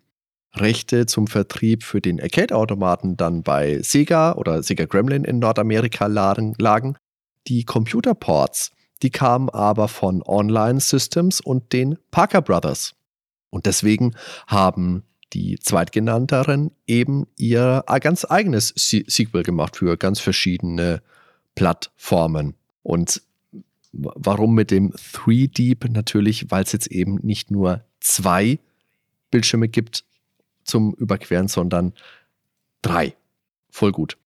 Rechte zum Vertrieb für den Arcade-Automaten dann bei Sega oder Sega Gremlin in Nordamerika lagen. Die Computerports die kamen aber von Online Systems und den Parker Brothers. Und deswegen haben die Zweitgenannteren eben ihr ganz eigenes Sequel gemacht für ganz verschiedene Plattformen. Und warum mit dem 3Deep? Natürlich, weil es jetzt eben nicht nur zwei Bildschirme gibt zum Überqueren, sondern drei. Voll gut.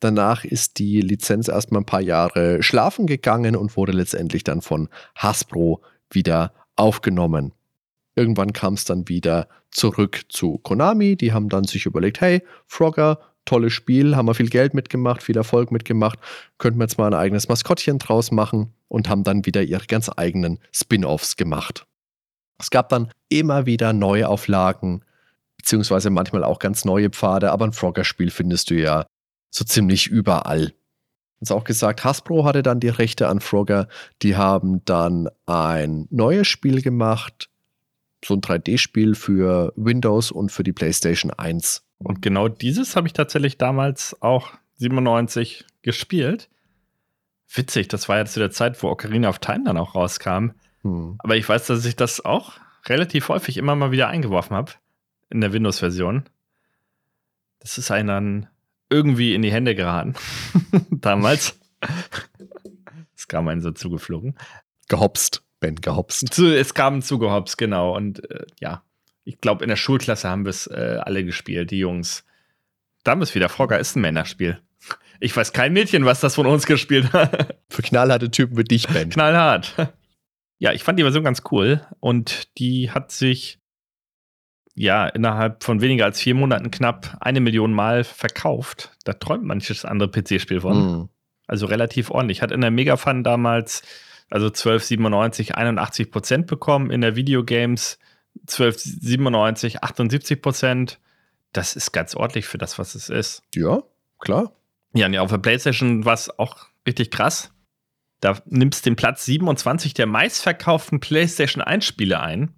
Danach ist die Lizenz erstmal ein paar Jahre schlafen gegangen und wurde letztendlich dann von Hasbro wieder aufgenommen. Irgendwann kam es dann wieder zurück zu Konami. Die haben dann sich überlegt, hey, Frogger, tolles Spiel, haben wir viel Geld mitgemacht, viel Erfolg mitgemacht, könnten wir jetzt mal ein eigenes Maskottchen draus machen und haben dann wieder ihre ganz eigenen Spin-offs gemacht. Es gab dann immer wieder Neuauflagen, beziehungsweise manchmal auch ganz neue Pfade, aber ein Frogger-Spiel findest du ja so ziemlich überall. Uns auch gesagt, Hasbro hatte dann die Rechte an Frogger. Die haben dann ein neues Spiel gemacht, so ein 3D-Spiel für Windows und für die PlayStation 1. Und genau dieses habe ich tatsächlich damals auch 97 gespielt. Witzig, das war ja zu der Zeit, wo Ocarina of Time dann auch rauskam. Hm. Aber ich weiß, dass ich das auch relativ häufig immer mal wieder eingeworfen habe in der Windows-Version. Das ist ein dann irgendwie in die Hände geraten. Damals. Es kam einem so zugeflogen. Gehopst, Ben, gehopst. Zu, es kam zugehopst, genau. Und äh, ja, ich glaube, in der Schulklasse haben wir es äh, alle gespielt, die Jungs. Da haben wir es wieder. Frogger ist ein Männerspiel. Ich weiß kein Mädchen, was das von uns gespielt hat. Für knallharte Typen wie dich, Ben. Knallhart. Ja, ich fand die Version ganz cool und die hat sich ja, innerhalb von weniger als vier Monaten knapp eine Million Mal verkauft. Da träumt manches andere PC-Spiel von. Mhm. Also relativ ordentlich. Hat in der Megafun damals, also 1297, 81 Prozent bekommen. In der Videogames 1297, 78 Prozent. Das ist ganz ordentlich für das, was es ist. Ja, klar. Ja, und ja, auf der PlayStation war es auch richtig krass. Da nimmst du den Platz 27 der meistverkauften PlayStation 1 Spiele ein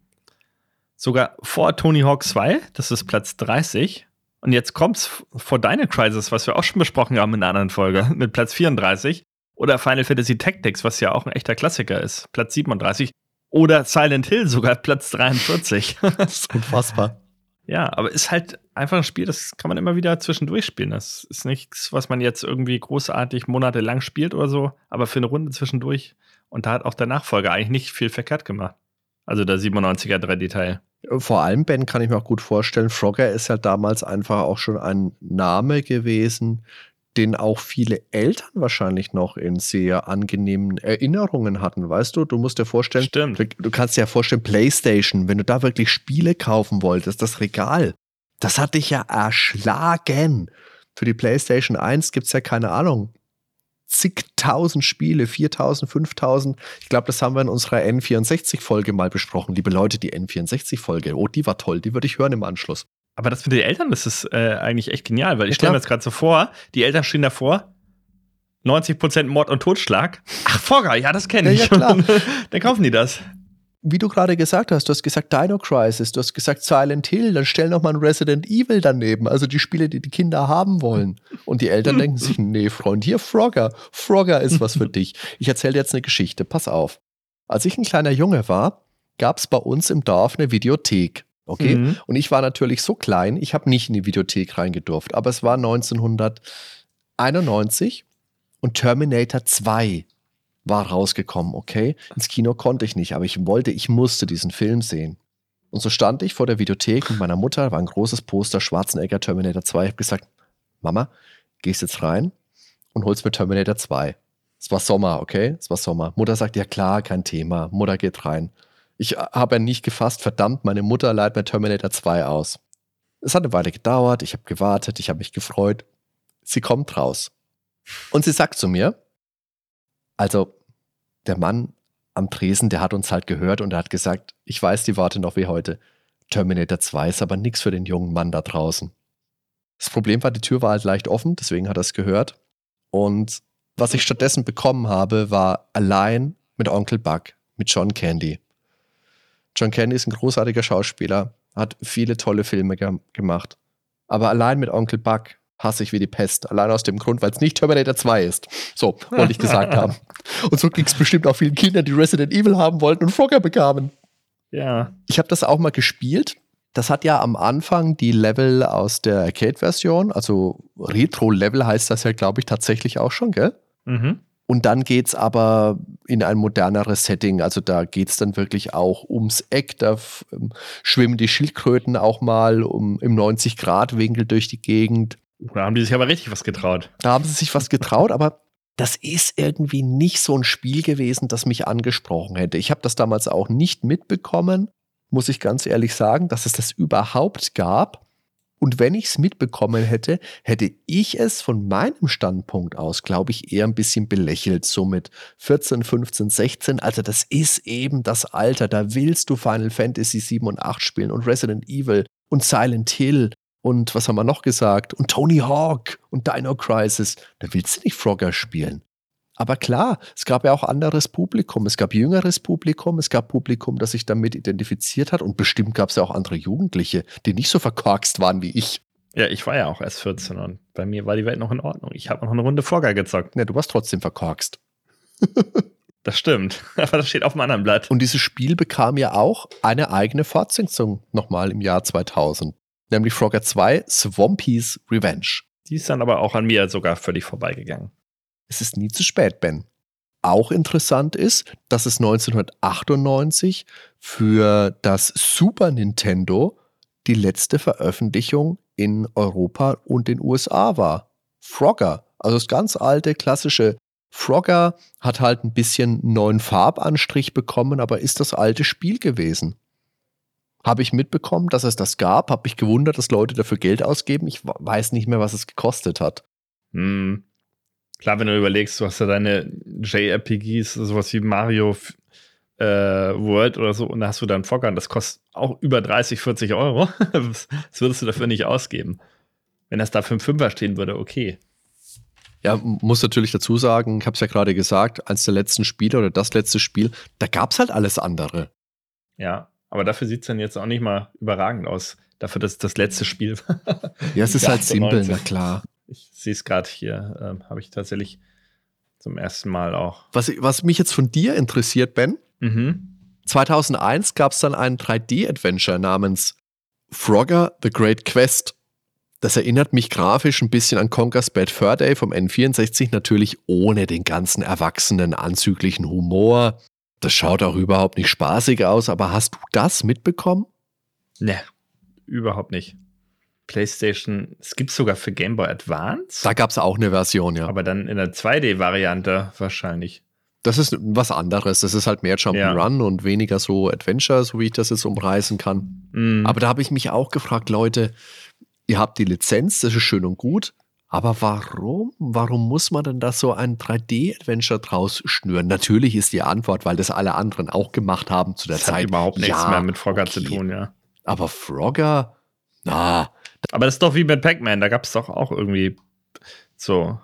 sogar vor Tony Hawk 2, das ist Platz 30. Und jetzt kommt's vor Dino Crisis, was wir auch schon besprochen haben in einer anderen Folge, mit Platz 34. Oder Final Fantasy Tactics, was ja auch ein echter Klassiker ist, Platz 37. Oder Silent Hill sogar Platz 43. das ist unfassbar. Ja, aber ist halt einfach ein Spiel, das kann man immer wieder zwischendurch spielen. Das ist nichts, was man jetzt irgendwie großartig monatelang spielt oder so, aber für eine Runde zwischendurch. Und da hat auch der Nachfolger eigentlich nicht viel verkehrt gemacht. Also der 97er 3D-Teil. Vor allem, Ben, kann ich mir auch gut vorstellen, Frogger ist ja damals einfach auch schon ein Name gewesen, den auch viele Eltern wahrscheinlich noch in sehr angenehmen Erinnerungen hatten. Weißt du, du musst dir vorstellen, Stimmt. Du, du kannst dir ja vorstellen, PlayStation, wenn du da wirklich Spiele kaufen wolltest, das Regal, das hat dich ja erschlagen. Für die PlayStation 1 gibt es ja keine Ahnung, zigtausend Spiele, 4000, 5000. Ich glaube, das haben wir in unserer N64-Folge mal besprochen. Liebe Leute, die N64-Folge, oh, die war toll, die würde ich hören im Anschluss. Aber das mit den Eltern, das ist äh, eigentlich echt genial, weil ich stelle mir jetzt gerade so vor, die Eltern stehen davor, 90% Mord und Totschlag. Ach, Fogger, ja, das kenne ich. Ja, ja, klar. Dann kaufen die das wie du gerade gesagt hast, du hast gesagt Dino Crisis, du hast gesagt Silent Hill, dann stell noch mal ein Resident Evil daneben, also die Spiele, die die Kinder haben wollen. Und die Eltern denken sich, nee, Freund, hier Frogger, Frogger ist was für dich. Ich erzähle dir jetzt eine Geschichte, pass auf. Als ich ein kleiner Junge war, gab es bei uns im Dorf eine Videothek. Okay? Mhm. Und ich war natürlich so klein, ich habe nicht in die Videothek reingedurft, aber es war 1991 Und Terminator 2 war rausgekommen, okay? Ins Kino konnte ich nicht, aber ich wollte, ich musste diesen Film sehen. Und so stand ich vor der Videothek mit meiner Mutter, war ein großes Poster, Schwarzenegger Terminator 2. Ich habe gesagt, Mama, gehst jetzt rein und holst mir Terminator 2. Es war Sommer, okay? Es war Sommer. Mutter sagt, ja klar, kein Thema. Mutter geht rein. Ich habe ja nicht gefasst, verdammt, meine Mutter leiht mir Terminator 2 aus. Es hat eine Weile gedauert, ich habe gewartet, ich habe mich gefreut. Sie kommt raus. Und sie sagt zu mir, also der Mann am Tresen, der hat uns halt gehört und er hat gesagt, ich weiß die Worte noch wie heute. Terminator 2 ist aber nichts für den jungen Mann da draußen. Das Problem war, die Tür war halt leicht offen, deswegen hat er es gehört. Und was ich stattdessen bekommen habe, war allein mit Onkel Buck, mit John Candy. John Candy ist ein großartiger Schauspieler, hat viele tolle Filme ge gemacht. Aber allein mit Onkel Buck hasse ich wie die Pest. Allein aus dem Grund, weil es nicht Terminator 2 ist. So, wollte ich gesagt haben. Und so ging es bestimmt auch vielen Kindern, die Resident Evil haben wollten und Frogger bekamen. Ja. Ich habe das auch mal gespielt. Das hat ja am Anfang die Level aus der Arcade-Version, also Retro-Level heißt das ja, glaube ich, tatsächlich auch schon, gell? Mhm. Und dann geht es aber in ein moderneres Setting. Also da geht es dann wirklich auch ums Eck. Da ähm, schwimmen die Schildkröten auch mal um, im 90-Grad-Winkel durch die Gegend. Da haben die sich aber richtig was getraut. Da haben sie sich was getraut, aber das ist irgendwie nicht so ein Spiel gewesen, das mich angesprochen hätte. Ich habe das damals auch nicht mitbekommen, muss ich ganz ehrlich sagen, dass es das überhaupt gab. Und wenn ich es mitbekommen hätte, hätte ich es von meinem Standpunkt aus, glaube ich, eher ein bisschen belächelt, so mit 14, 15, 16. Also das ist eben das Alter, da willst du Final Fantasy 7 und 8 spielen und Resident Evil und Silent Hill und was haben wir noch gesagt? Und Tony Hawk und Dino Crisis. Da willst du nicht Frogger spielen. Aber klar, es gab ja auch anderes Publikum. Es gab jüngeres Publikum, es gab Publikum, das sich damit identifiziert hat. Und bestimmt gab es ja auch andere Jugendliche, die nicht so verkorkst waren wie ich. Ja, ich war ja auch erst 14 und bei mir war die Welt noch in Ordnung. Ich habe noch eine Runde Frogger gezockt. Ja, du warst trotzdem verkorkst. das stimmt, aber das steht auf einem anderen Blatt. Und dieses Spiel bekam ja auch eine eigene Fortsetzung nochmal im Jahr 2000 nämlich Frogger 2 Swampy's Revenge. Die ist dann aber auch an mir sogar völlig vorbeigegangen. Es ist nie zu spät, Ben. Auch interessant ist, dass es 1998 für das Super Nintendo die letzte Veröffentlichung in Europa und den USA war. Frogger, also das ganz alte klassische Frogger hat halt ein bisschen neuen Farbanstrich bekommen, aber ist das alte Spiel gewesen habe ich mitbekommen, dass es das gab, habe mich gewundert, dass Leute dafür Geld ausgeben. Ich weiß nicht mehr, was es gekostet hat. Hm. Klar, wenn du überlegst, du hast ja deine JRPGs, sowas wie Mario äh, World oder so, und da hast du dann Fockern, das kostet auch über 30, 40 Euro. das würdest du dafür nicht ausgeben. Wenn das da für einen Fünfer stehen würde, okay. Ja, muss natürlich dazu sagen, ich habe es ja gerade gesagt, eins der letzten Spiele oder das letzte Spiel, da gab es halt alles andere. Ja, aber dafür sieht es dann jetzt auch nicht mal überragend aus. Dafür, dass das letzte Spiel Ja, es ist halt simpel, na klar. Ich sehe es gerade hier, ähm, habe ich tatsächlich zum ersten Mal auch. Was, was mich jetzt von dir interessiert, Ben, mhm. 2001 gab es dann ein 3D-Adventure namens Frogger The Great Quest. Das erinnert mich grafisch ein bisschen an Conker's Bad Fur Day vom N64, natürlich ohne den ganzen erwachsenen, anzüglichen Humor das schaut auch überhaupt nicht spaßig aus, aber hast du das mitbekommen? Ne, überhaupt nicht. PlayStation, es gibt sogar für Game Boy Advance. Da gab es auch eine Version, ja. Aber dann in der 2D-Variante wahrscheinlich. Das ist was anderes. Das ist halt mehr Jump'n'Run ja. und weniger so Adventure, so wie ich das jetzt umreißen kann. Mm. Aber da habe ich mich auch gefragt, Leute, ihr habt die Lizenz, das ist schön und gut, aber warum? Warum muss man denn da so ein 3D-Adventure draus schnüren? Natürlich ist die Antwort, weil das alle anderen auch gemacht haben zu der das Zeit. Hat überhaupt nichts ja, mehr mit Frogger okay. zu tun, ja. Aber Frogger, na. Aber das ist doch wie mit Pac-Man, da gab es doch auch irgendwie so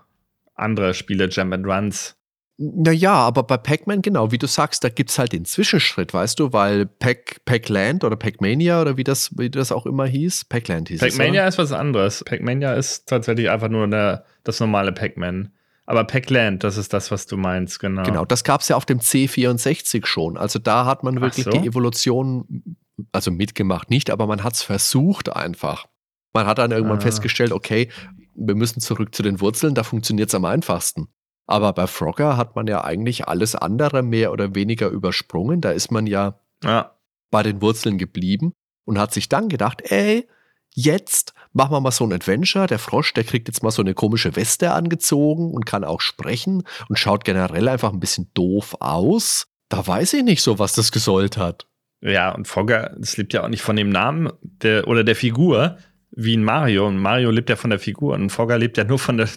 andere Spiele, Jam and Runs. Naja, aber bei Pac-Man, genau, wie du sagst, da gibt es halt den Zwischenschritt, weißt du, weil Pac, Pac-Land oder Pac-Mania oder wie das, wie das auch immer hieß, Pac-Land hieß Pac-Mania ist was anderes. Pac-Mania ist tatsächlich einfach nur eine, das normale Pac-Man. Aber Pac-Land, das ist das, was du meinst, genau. Genau, das gab es ja auf dem C64 schon. Also da hat man wirklich so. die Evolution, also mitgemacht, nicht, aber man hat es versucht einfach. Man hat dann irgendwann ah. festgestellt, okay, wir müssen zurück zu den Wurzeln, da funktioniert es am einfachsten. Aber bei Frogger hat man ja eigentlich alles andere mehr oder weniger übersprungen. Da ist man ja, Ja. bei den Wurzeln geblieben und hat sich dann gedacht, ey, jetzt machen wir mal so ein Adventure. Der Frosch, der kriegt jetzt mal so eine komische Weste angezogen und kann auch sprechen und schaut generell einfach ein bisschen doof aus. Da weiß ich nicht so, was das gesollt hat. Ja, und Frogger, das lebt ja auch nicht von dem Namen der, oder der Figur wie ein Mario. Und Mario lebt ja von der Figur und Frogger lebt ja nur von der,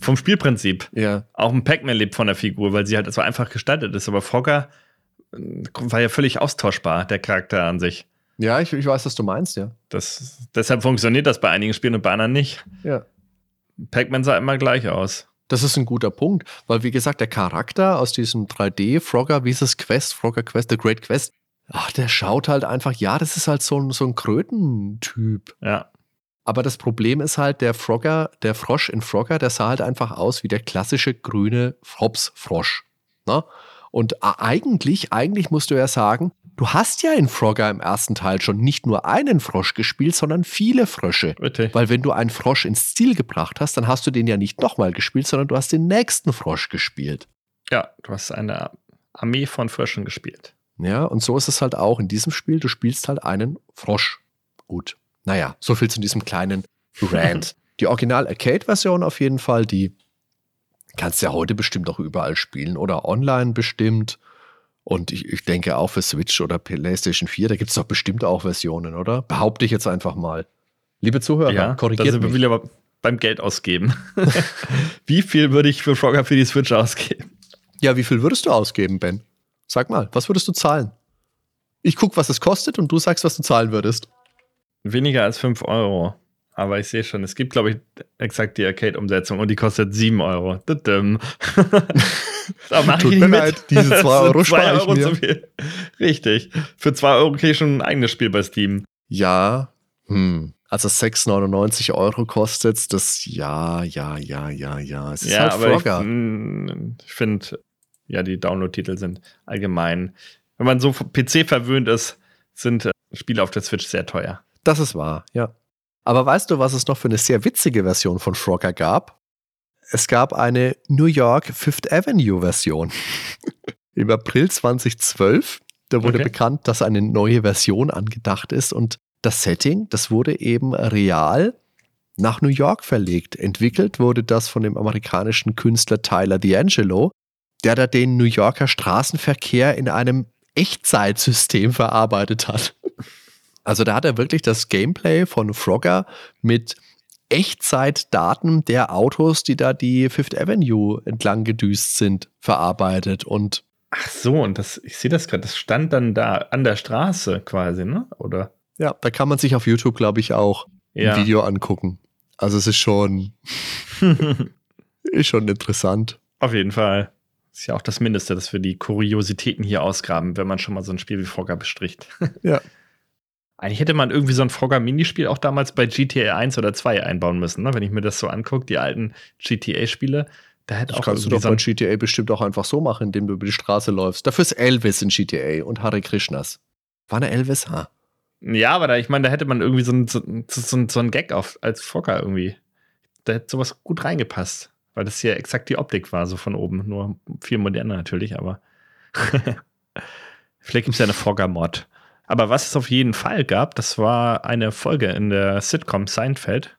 vom Spielprinzip. Ja. Auch ein Pac-Man lebt von der Figur, weil sie halt so einfach gestaltet ist. Aber Frogger äh, war ja völlig austauschbar, der Charakter an sich. Ja, ich, ich weiß, was du meinst, ja. Das, deshalb funktioniert das bei einigen Spielen und bei anderen nicht. Ja. Pac-Man sah immer gleich aus. Das ist ein guter Punkt, weil wie gesagt, der Charakter aus diesem 3D Frogger, wie ist es Quest, Frogger Quest, The Great Quest, ach, der schaut halt einfach, ja, das ist halt so ein, so ein Krötentyp. Ja. Aber das Problem ist halt, der Frogger, der Frosch in Frogger, der sah halt einfach aus wie der klassische grüne Hops-Frosch. Ne? Und eigentlich, eigentlich musst du ja sagen, du hast ja in Frogger im ersten Teil schon nicht nur einen Frosch gespielt, sondern viele Frösche. Richtig. Weil wenn du einen Frosch ins Ziel gebracht hast, dann hast du den ja nicht nochmal gespielt, sondern du hast den nächsten Frosch gespielt. Ja, du hast eine Armee von Fröschen gespielt. Ja, und so ist es halt auch in diesem Spiel. Du spielst halt einen Frosch. Gut. Naja, so viel zu diesem kleinen Rant. die Original-Arcade-Version auf jeden Fall, die kannst du ja heute bestimmt auch überall spielen oder online bestimmt. Und ich, ich denke auch für Switch oder PlayStation 4, da gibt es doch bestimmt auch Versionen, oder? Behaupte ich jetzt einfach mal. Liebe Zuhörer, ja, da korrigiert sind wir mich. wieder beim Geld ausgeben. Wie viel würde ich für Frogger für die Switch ausgeben? Ja, wie viel würdest du ausgeben, Ben? Sag mal, was würdest du zahlen? Ich guck, was es kostet und du sagst, was du zahlen würdest. Weniger als 5 Euro. Aber ich sehe schon, es gibt, glaube ich, exakt die Arcade-Umsetzung und die kostet 7 Euro. Da mach Tut ich mir leid, diese zwei Das sind Euro zwei spare ich Euro mir. zu viel. Richtig. Für 2 Euro kriege ich schon ein eigenes Spiel bei Steam. Ja, hm. Also 6,99 Euro kostet das. Ja, ja, ja, ja, ja. Es ist ja, halt ich, Frogger. mm, ich finde, ja, die Download-Titel sind allgemein, wenn man so PC verwöhnt ist, sind äh, Spiele auf der Switch sehr teuer. Das ist wahr, ja. Aber weißt du, was es noch für eine sehr witzige Version von Frogger gab? Es gab eine New York Fifth Avenue Version. Im April 2012, da wurde Okay. bekannt, dass eine neue Version angedacht ist und das Setting, das wurde eben real nach New York verlegt. Entwickelt wurde das von dem amerikanischen Künstler Tyler D'Angelo, der da den New Yorker Straßenverkehr in einem Echtzeitsystem verarbeitet hat. Also da hat er wirklich das Gameplay von Frogger mit Echtzeitdaten der Autos, die da die Fifth Avenue entlang gedüst sind, verarbeitet. Und Ach so, und das, ich sehe das gerade, das stand dann da an der Straße quasi, ne? Oder? ja, da kann man sich auf YouTube, glaube ich, auch Ja. ein Video angucken. Also es ist schon, ist schon interessant. Auf jeden Fall. Ist ja auch das Mindeste, dass wir die Kuriositäten hier ausgraben, wenn man schon mal so ein Spiel wie Frogger bestricht. Ja. Eigentlich hätte man irgendwie so ein Frogger-Minispiel auch damals bei GTA 1 oder 2 einbauen müssen, ne? wenn ich mir das so angucke, die alten GTA-Spiele. Da hätte Das auch kannst du doch so bei ein, GTA bestimmt auch einfach so machen, indem du über die Straße läufst. Dafür ist Elvis in GTA und Hare Krishnas. War eine Elvis? Ha. Ja, aber da, ich meine, da hätte man irgendwie so ein, so, so, so ein Gag auf, als Frogger irgendwie. Da hätte sowas gut reingepasst. Weil das hier exakt die Optik war, so von oben. Nur viel moderner natürlich, aber. Vielleicht gibt es ja eine Frogger-Mod. Aber was es auf jeden Fall gab, das war eine Folge in der Sitcom Seinfeld.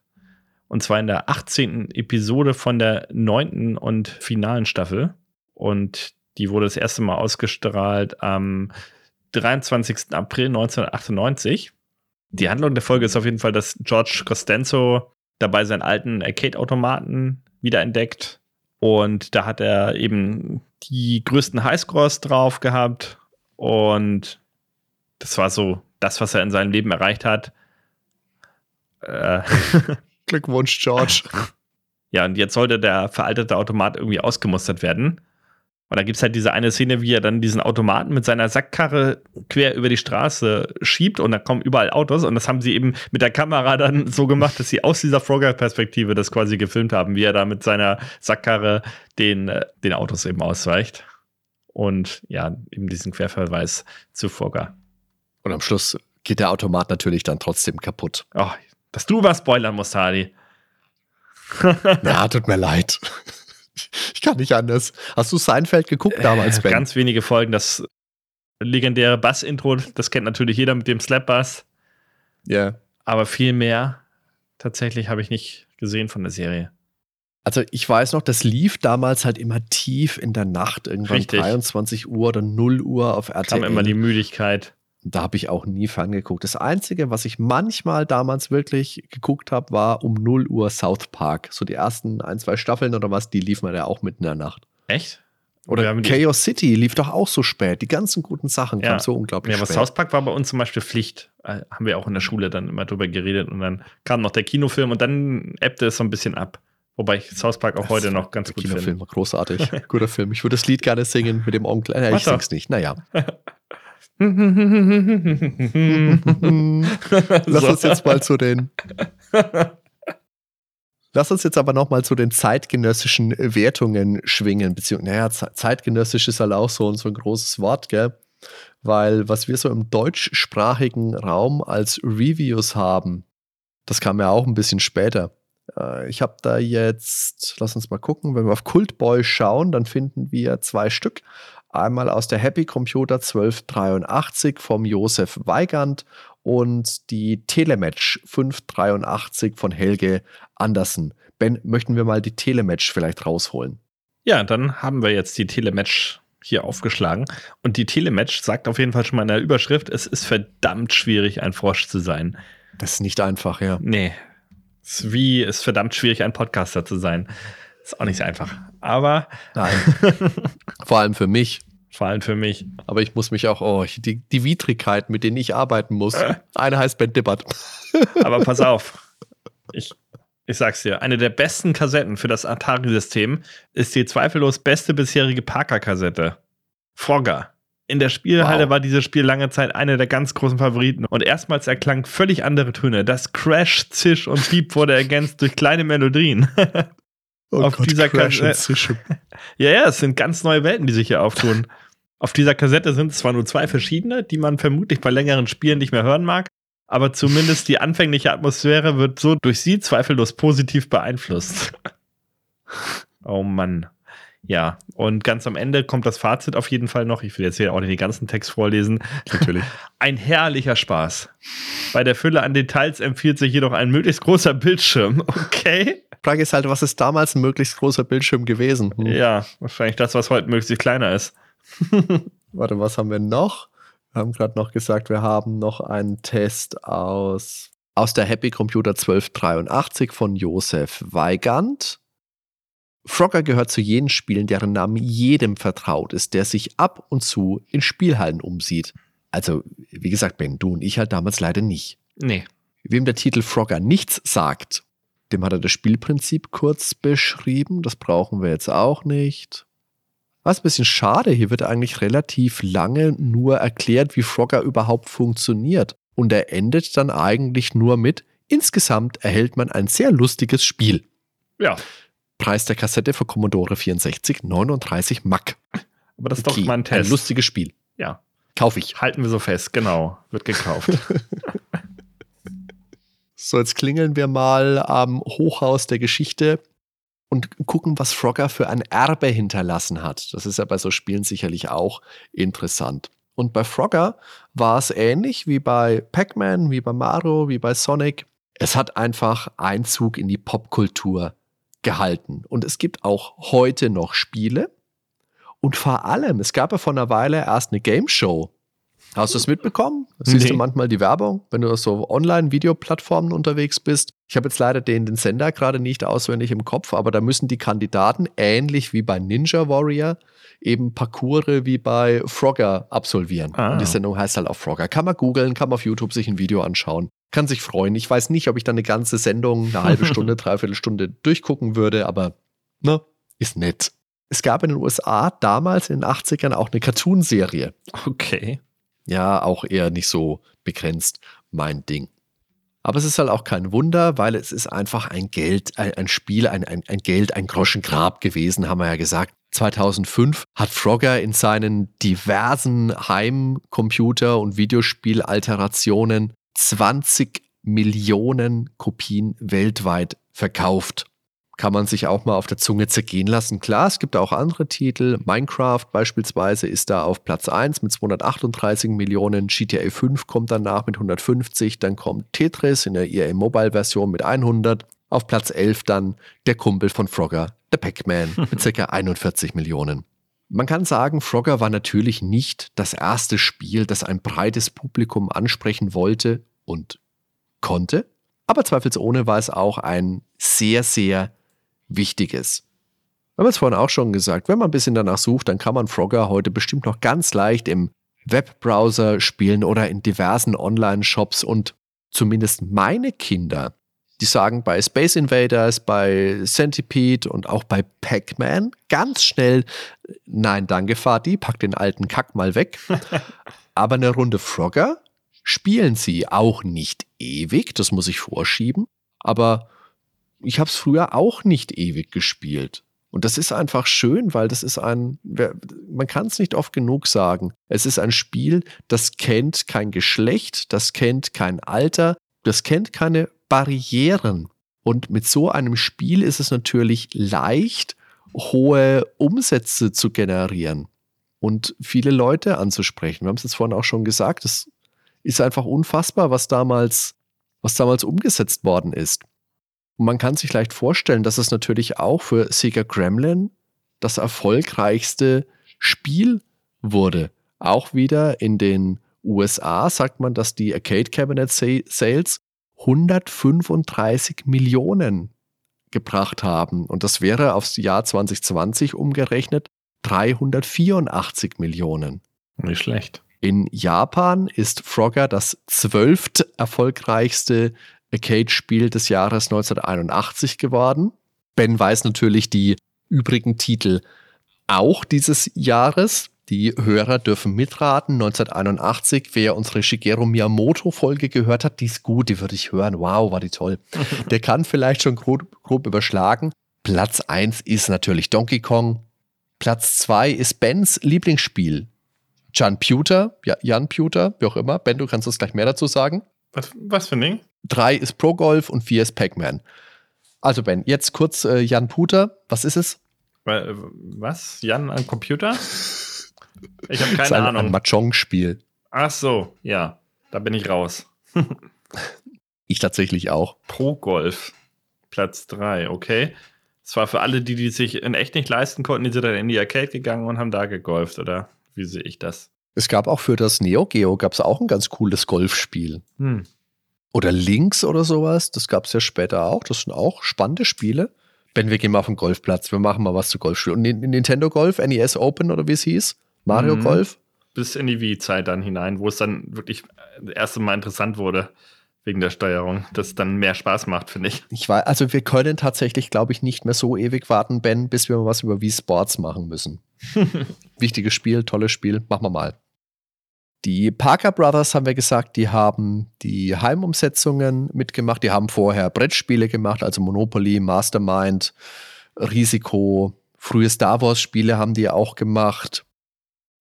Und zwar in der 18. Episode von der 9. und finalen Staffel. Und die wurde das erste Mal ausgestrahlt am 23. April 1998. Die Handlung der Folge ist auf jeden Fall, dass George Costanzo dabei seinen alten Arcade-Automaten wiederentdeckt. Und da hat er eben die größten Highscores drauf gehabt. Und das war so das, was er in seinem Leben erreicht hat. Äh, Glückwunsch, George. ja, und jetzt sollte der veraltete Automat irgendwie ausgemustert werden. Und da gibt es halt diese eine Szene, wie er dann diesen Automaten mit seiner Sackkarre quer über die Straße schiebt und da kommen überall Autos. Und das haben sie eben mit der Kamera dann so gemacht, dass sie aus dieser Frogger-Perspektive das quasi gefilmt haben, wie er da mit seiner Sackkarre den, äh, den Autos eben ausweicht. Und ja, eben diesen Querverweis zu Frogger. Und am Schluss geht der Automat natürlich dann trotzdem kaputt. Oh, dass du was spoilern musst, Hardy. Ja, tut mir leid. Ich kann nicht anders. Hast du Seinfeld geguckt damals, äh, Ben? Ganz wenige Folgen. Das legendäre Bass-Intro, das kennt natürlich jeder mit dem Slap-Bass. Ja. Yeah. Aber viel mehr tatsächlich habe ich nicht gesehen von der Serie. Also ich weiß noch, das lief damals halt immer tief in der Nacht, irgendwann Richtig. 23 Uhr oder 0 Uhr auf RTL. Kam immer die Müdigkeit. Da habe ich auch nie ferngeguckt. Das Einzige, was ich manchmal damals wirklich geguckt habe, war um 0 Uhr South Park. So die ersten ein, zwei Staffeln oder was, die liefen ja auch mitten in der Nacht. Echt? Oder Chaos City lief doch auch so spät. Die ganzen guten Sachen ja. kamen so unglaublich ja, aber spät. South Park war bei uns zum Beispiel Pflicht. Äh, haben wir auch in der Schule dann immer drüber geredet und dann kam noch der Kinofilm und dann ebbte es so ein bisschen ab. Wobei ich South Park auch das heute noch ganz gut finde. Kinofilm, großartig. Guter Film. Ich würde das Lied gerne singen mit dem Onkel. Äh, ich sing's nicht. Naja. Lass uns jetzt mal zu den. Lass uns jetzt aber nochmal zu den zeitgenössischen Wertungen schwingen, beziehungsweise, naja, zeitgenössisch ist halt auch so, so ein großes Wort, gell? Weil was wir so im deutschsprachigen Raum als Reviews haben, das kam ja auch ein bisschen später. Äh, ich habe da jetzt, lass uns mal gucken, wenn wir auf Cultboy schauen, dann finden wir zwei Stück. Einmal aus der Happy Computer 1283 vom Josef Weigand und die Telematch 583 von Helge Andersen. Ben, möchten wir mal die Telematch vielleicht rausholen? Ja, dann haben wir jetzt die Telematch hier aufgeschlagen. Und die Telematch sagt auf jeden Fall schon mal in der Überschrift, es ist verdammt schwierig, ein Frosch zu sein. Das ist nicht einfach, ja. Nee, es ist wie, es ist verdammt schwierig, ein Podcaster zu sein. Ist auch nicht so einfach. Aber. Nein. Vor allem für mich. Vor allem für mich. Aber ich muss mich auch, oh, die, die Widrigkeiten, mit denen ich arbeiten muss. Eine heißt Ben Dippert. Aber pass auf. Ich, ich sag's dir, eine der besten Kassetten für das Atari-System ist die zweifellos beste bisherige Parker-Kassette. Frogger. In der Spielhalle wow. war dieses Spiel lange Zeit einer der ganz großen Favoriten und erstmals erklang völlig andere Töne. Das Crash, Zisch und Piep wurde ergänzt durch kleine Melodien. Oh auf Gott, dieser Zisch. ja, ja, es sind ganz neue Welten, die sich hier auftun. auf dieser Kassette sind es zwar nur zwei verschiedene, die man vermutlich bei längeren Spielen nicht mehr hören mag, aber zumindest die anfängliche Atmosphäre wird so durch sie zweifellos positiv beeinflusst. oh Mann. Ja, und ganz am Ende kommt das Fazit auf jeden Fall noch. Ich will jetzt hier auch nicht den ganzen Text vorlesen. Natürlich. Ein herrlicher Spaß. Bei der Fülle an Details empfiehlt sich jedoch ein möglichst großer Bildschirm. Okay. Frage ist halt, was ist damals ein möglichst großer Bildschirm gewesen? Hm. Ja, wahrscheinlich das, was heute möglichst kleiner ist. Warte, was haben wir noch? Wir haben gerade noch gesagt, wir haben noch einen Test aus, aus der Happy Computer 1283 von Josef Weigand. Frogger gehört zu jenen Spielen, deren Namen jedem vertraut ist, der sich ab und zu in Spielhallen umsieht. Also, wie gesagt, Ben, du und ich halt damals leider nicht. Nee. Wem der Titel Frogger nichts sagt, dem hat er das Spielprinzip kurz beschrieben. Das brauchen wir jetzt auch nicht. Was ein bisschen schade, hier wird eigentlich relativ lange nur erklärt, wie Frogger überhaupt funktioniert. Und er endet dann eigentlich nur mit, insgesamt erhält man ein sehr lustiges Spiel. Ja. Preis der Kassette für Commodore 64, 39 Mack. Aber das ist okay. doch mal ein Test. Ein lustiges Spiel. Ja. Kauf ich. Halten wir so fest, genau. Wird gekauft. so, jetzt klingeln wir mal am Hochhaus der Geschichte und gucken, was Frogger für ein Erbe hinterlassen hat. Das ist ja bei so Spielen sicherlich auch interessant. Und bei Frogger war es ähnlich wie bei Pac-Man, wie bei Mario, wie bei Sonic. Es hat einfach Einzug in die Popkultur gehalten. Und es gibt auch heute noch Spiele. Und vor allem, es gab ja vor einer Weile erst eine Game Show. Hast du es mitbekommen? Siehst nee. du manchmal die Werbung, wenn du auf so Online-Videoplattformen unterwegs bist? Ich habe jetzt leider den, den Sender gerade nicht auswendig im Kopf, aber da müssen die Kandidaten ähnlich wie bei Ninja Warrior eben Parcours wie bei Frogger absolvieren. Ah. Und die Sendung heißt halt auch Frogger. Kann man googeln, kann man auf YouTube sich ein Video anschauen kann sich freuen. Ich weiß nicht, ob ich dann eine ganze Sendung, eine halbe Stunde, dreiviertel Stunde durchgucken würde, aber ne, ist nett. Es gab in den USA damals in den 80ern auch eine Cartoon-Serie. Okay. Ja, auch eher nicht so begrenzt mein Ding. Aber es ist halt auch kein Wunder, weil es ist einfach ein Geld, ein, ein Spiel, ein, ein, ein Geld, ein Groschengrab gewesen, haben wir ja gesagt. 2005 hat Frogger in seinen diversen Heimcomputer- und Videospielalterationen 20 Millionen Kopien weltweit verkauft. Kann man sich auch mal auf der Zunge zergehen lassen. Klar, es gibt auch andere Titel. Minecraft beispielsweise ist da auf Platz 1 mit 238 Millionen. GTA 5 kommt danach mit 150. Dann kommt Tetris in der EA Mobile Version mit 100. Auf Platz 11 dann der Kumpel von Frogger, der Pac-Man, mit ca. 41 Millionen. Man kann sagen, Frogger war natürlich nicht das erste Spiel, das ein breites Publikum ansprechen wollte und konnte, aber zweifelsohne war es auch ein sehr, sehr wichtiges. Wir haben es vorhin auch schon gesagt, wenn man ein bisschen danach sucht, dann kann man Frogger heute bestimmt noch ganz leicht im Webbrowser spielen oder in diversen Online-Shops und zumindest meine Kinder, die sagen bei Space Invaders, bei Centipede und auch bei Pac-Man ganz schnell, nein, danke, Fadi, pack den alten Kack mal weg. Aber eine Runde Frogger spielen sie auch nicht ewig, das muss ich vorschieben, aber ich habe es früher auch nicht ewig gespielt. Und das ist einfach schön, weil das ist ein, man kann es nicht oft genug sagen. Es ist ein Spiel, das kennt kein Geschlecht, das kennt kein Alter, das kennt keine Barrieren. Und mit so einem Spiel ist es natürlich leicht, hohe Umsätze zu generieren und viele Leute anzusprechen. Wir haben es jetzt vorhin auch schon gesagt, es ist einfach unfassbar, was damals, was damals umgesetzt worden ist. Und man kann sich leicht vorstellen, dass es natürlich auch für Sega Gremlin das erfolgreichste Spiel wurde. Auch wieder in den USA sagt man, dass die Arcade Cabinet Sales 135 Millionen gebracht haben. Und das wäre aufs Jahr 2020 umgerechnet 384 Millionen. Nicht schlecht. In Japan ist Frogger das zwölft erfolgreichste Arcade-Spiel des Jahres 1981 geworden. Ben weiß natürlich die übrigen Titel auch dieses Jahres. Die Hörer dürfen mitraten. 1981, wer unsere Shigeru Miyamoto-Folge gehört hat, die ist gut, die würde ich hören. Wow, war die toll. Der kann vielleicht schon grob, grob überschlagen. Platz 1 ist natürlich Donkey Kong. Platz 2 ist Bens Lieblingsspiel. Jan Pewter, ja, Jan Pewter, wie auch immer. Ben, du kannst uns gleich mehr dazu sagen. Was, was für ein Ding? Drei ist Pro Golf und vier ist Pac-Man. Also Ben, jetzt kurz äh, Jan Puter. Was ist es? Was? Jan am Computer? Ich habe keine das ist ein, Ahnung. Ein Mahjong-Spiel. Ach so, ja. Da bin ich raus. ich tatsächlich auch. Pro Golf. Platz 3, okay. Das war für alle, die, die sich in echt nicht leisten konnten, die sind dann in die Arcade gegangen und haben da gegolft, oder wie sehe ich das? Es gab auch für das Neo Geo gab es auch ein ganz cooles Golfspiel. Hm. Oder Links oder sowas, das gab es ja später auch. Das sind auch spannende Spiele. Ben, wir gehen mal auf den Golfplatz, wir machen mal was zu Golfspielen. Und Nintendo Golf, NES Open oder wie es hieß? Mario mhm. Golf? Bis in die Wii-Zeit dann hinein, wo es dann wirklich das erste Mal interessant wurde wegen der Steuerung, das dann mehr Spaß macht, finde ich. Ich weiß, also wir können tatsächlich, glaube ich, nicht mehr so ewig warten, Ben, bis wir mal was über Wii Sports machen müssen. Wichtiges Spiel, tolles Spiel, machen wir mal. Die Parker Brothers haben wir gesagt, die haben die Heimumsetzungen mitgemacht. Die haben vorher Brettspiele gemacht, also Monopoly, Mastermind, Risiko. Frühe Star Wars Spiele haben die auch gemacht.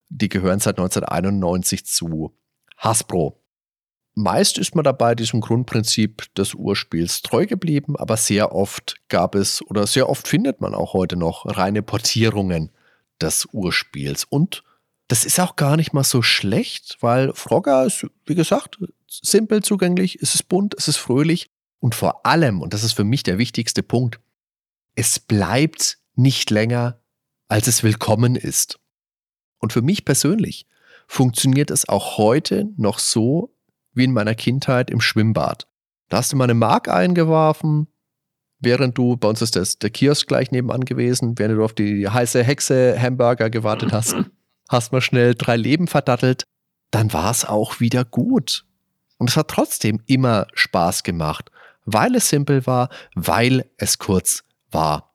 Die gehören seit 1991 zu Hasbro. Meist ist man dabei diesem Grundprinzip des Urspiels treu geblieben, aber sehr oft gab es oder sehr oft findet man auch heute noch reine Portierungen des Urspiels und das ist auch gar nicht mal so schlecht, weil Frogger ist, wie gesagt, simpel zugänglich, es ist bunt, es ist fröhlich und vor allem, und das ist für mich der wichtigste Punkt, es bleibt nicht länger, als es willkommen ist. Und für mich persönlich funktioniert es auch heute noch so wie in meiner Kindheit im Schwimmbad. Da hast du mal eine Mark eingeworfen, während du, bei uns ist das, der Kiosk gleich nebenan gewesen, während du auf die heiße Hexe Hamburger gewartet hast. Hast mal schnell drei Leben verdattelt, dann war es auch wieder gut. Und es hat trotzdem immer Spaß gemacht, weil es simpel war, weil es kurz war.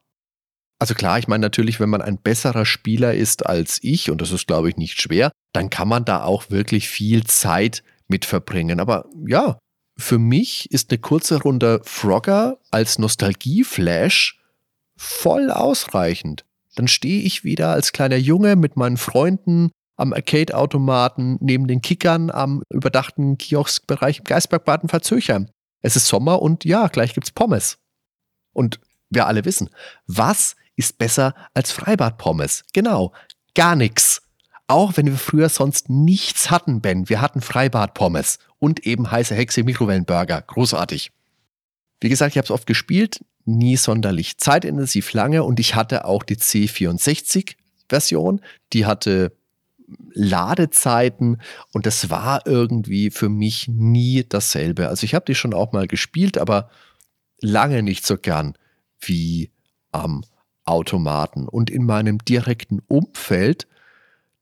Also klar, ich meine natürlich, wenn man ein besserer Spieler ist als ich, und das ist, glaube ich, nicht schwer, dann kann man da auch wirklich viel Zeit mit verbringen. Aber ja, für mich ist eine kurze Runde Frogger als Nostalgieflash voll ausreichend. Dann stehe ich wieder als kleiner Junge mit meinen Freunden am Arcade-Automaten neben den Kickern am überdachten Kioskbereich im Geisberg Baden-Verzöchern. Es ist Sommer und ja, gleich gibt's Pommes. Und wir alle wissen, was ist besser als Freibad-Pommes? Genau, gar nichts. Auch wenn wir früher sonst nichts hatten, Ben. Wir hatten Freibad-Pommes und eben heiße Hexe Mikrowellenburger. Großartig. Wie gesagt, ich habe es oft gespielt, nie sonderlich zeitintensiv lange und ich hatte auch die C64-Version. Die hatte Ladezeiten und das war irgendwie für mich nie dasselbe. Also ich habe die schon auch mal gespielt, aber lange nicht so gern wie am Automaten. Und in meinem direkten Umfeld,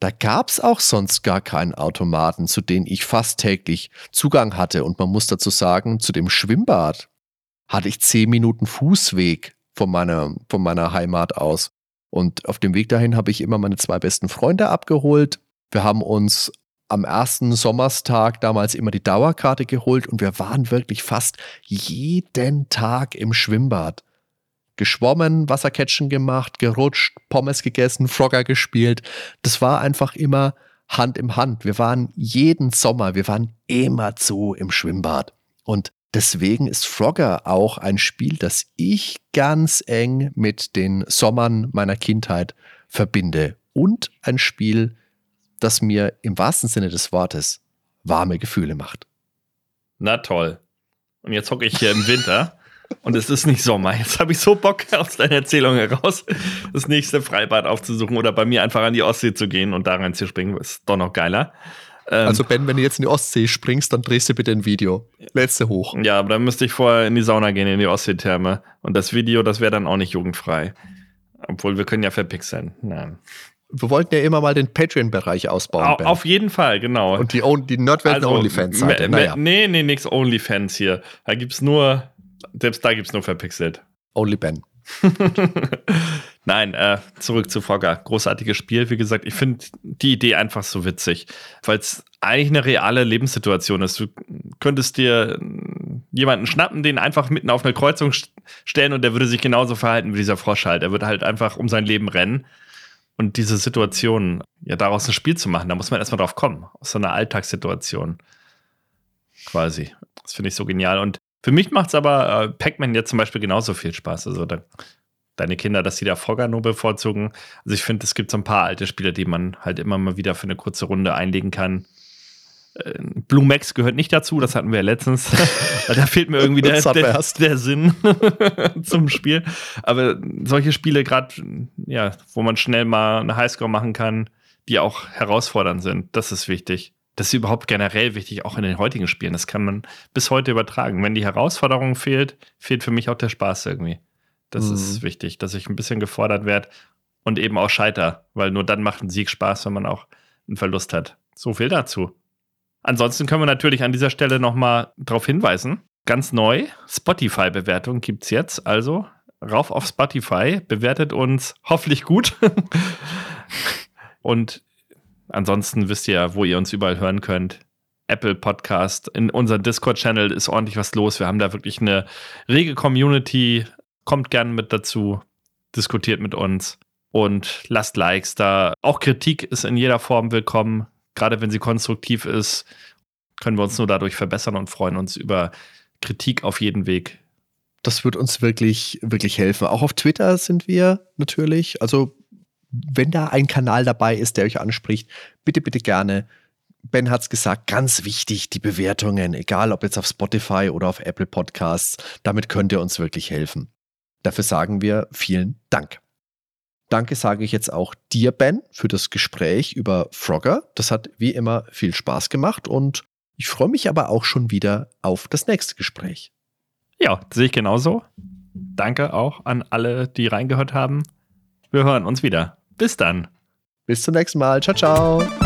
da gab es auch sonst gar keinen Automaten, zu denen ich fast täglich Zugang hatte. Und man muss dazu sagen, zu dem Schwimmbad hatte ich zehn Minuten Fußweg von meiner, von meiner Heimat aus. Und auf dem Weg dahin habe ich immer meine zwei besten Freunde abgeholt. Wir haben uns am ersten Sommerstag damals immer die Dauerkarte geholt und wir waren wirklich fast jeden Tag im Schwimmbad. Geschwommen, Wassercatchen gemacht, gerutscht, Pommes gegessen, Frogger gespielt. Das war einfach immer Hand im Hand. Wir waren jeden Sommer, wir waren immer zu im Schwimmbad. Und deswegen ist Frogger auch ein Spiel, das ich ganz eng mit den Sommern meiner Kindheit verbinde. Und ein Spiel, das mir im wahrsten Sinne des Wortes warme Gefühle macht. Na toll. Und jetzt hocke ich hier im Winter und es ist nicht Sommer. Jetzt habe ich so Bock aus deiner Erzählung heraus, das nächste Freibad aufzusuchen oder bei mir einfach an die Ostsee zu gehen und da reinzuspringen. Ist doch noch geiler. Ähm, also Ben, wenn du jetzt in die Ostsee springst, dann drehst du bitte ein Video. Letzte hoch. Ja, aber dann müsste ich vorher in die Sauna gehen, in die Ostseetherme. Und das Video, das wäre dann auch nicht jugendfrei. Obwohl wir können ja verpixeln. Nein wir wollten ja immer mal den Patreon-Bereich ausbauen. Ben. Auf jeden Fall, genau. Und die, die Nerdwelten also, Onlyfans-Seite. Naja. Nee, nee, nix Onlyfans hier. Da gibt's nur, selbst da gibt's nur verpixelt. Only Ben. Nein, äh, zurück zu Frogger. Großartiges Spiel. Wie gesagt, ich finde die Idee einfach so witzig, weil es eigentlich eine reale Lebenssituation ist. Du könntest dir jemanden schnappen, den einfach mitten auf eine Kreuzung stellen und der würde sich genauso verhalten wie dieser Frosch halt. Er würde halt einfach um sein Leben rennen und diese Situation, ja, daraus ein Spiel zu machen, da muss man erstmal drauf kommen. Aus so einer Alltagssituation. Quasi. Das finde ich so genial. Und für mich macht es aber äh, Pac-Man jetzt zum Beispiel genauso viel Spaß. Also da, deine Kinder, dass sie da nur bevorzugen. Also ich finde, es gibt so ein paar alte Spiele, die man halt immer mal wieder für eine kurze Runde einlegen kann. Blue Max gehört nicht dazu, das hatten wir ja letztens. da fehlt mir irgendwie der, der, der Sinn zum Spiel. Aber solche Spiele, gerade, ja, wo man schnell mal eine Highscore machen kann, die auch herausfordernd sind, das ist wichtig. Das ist überhaupt generell wichtig, auch in den heutigen Spielen. Das kann man bis heute übertragen. Wenn die Herausforderung fehlt, fehlt für mich auch der Spaß irgendwie. Das mhm. ist wichtig, dass ich ein bisschen gefordert werde und eben auch scheiter, weil nur dann macht ein Sieg Spaß, wenn man auch einen Verlust hat. So viel dazu. Ansonsten können wir natürlich an dieser Stelle nochmal darauf hinweisen. Ganz neu, Spotify-Bewertung gibt es jetzt. Also rauf auf Spotify, bewertet uns hoffentlich gut. Und ansonsten wisst ihr, wo ihr uns überall hören könnt. Apple Podcast. In unserem Discord-Channel ist ordentlich was los. Wir haben da wirklich eine rege Community. Kommt gerne mit dazu, diskutiert mit uns und lasst Likes da. Auch Kritik ist in jeder Form willkommen gerade wenn sie konstruktiv ist, können wir uns nur dadurch verbessern und freuen uns über Kritik auf jeden Weg. Das wird uns wirklich, wirklich helfen. Auch auf Twitter sind wir natürlich. Also, wenn da ein Kanal dabei ist, der euch anspricht, bitte, bitte gerne. Ben hat es gesagt, ganz wichtig, die Bewertungen, egal ob jetzt auf Spotify oder auf Apple Podcasts, damit könnt ihr uns wirklich helfen. Dafür sagen wir vielen Dank. Danke sage ich jetzt auch dir, Ben, für das Gespräch über Frogger. Das hat wie immer viel Spaß gemacht und ich freue mich aber auch schon wieder auf das nächste Gespräch. Ja, sehe ich genauso. Danke auch an alle, die reingehört haben. Wir hören uns wieder. Bis dann. Bis zum nächsten Mal. Ciao, ciao.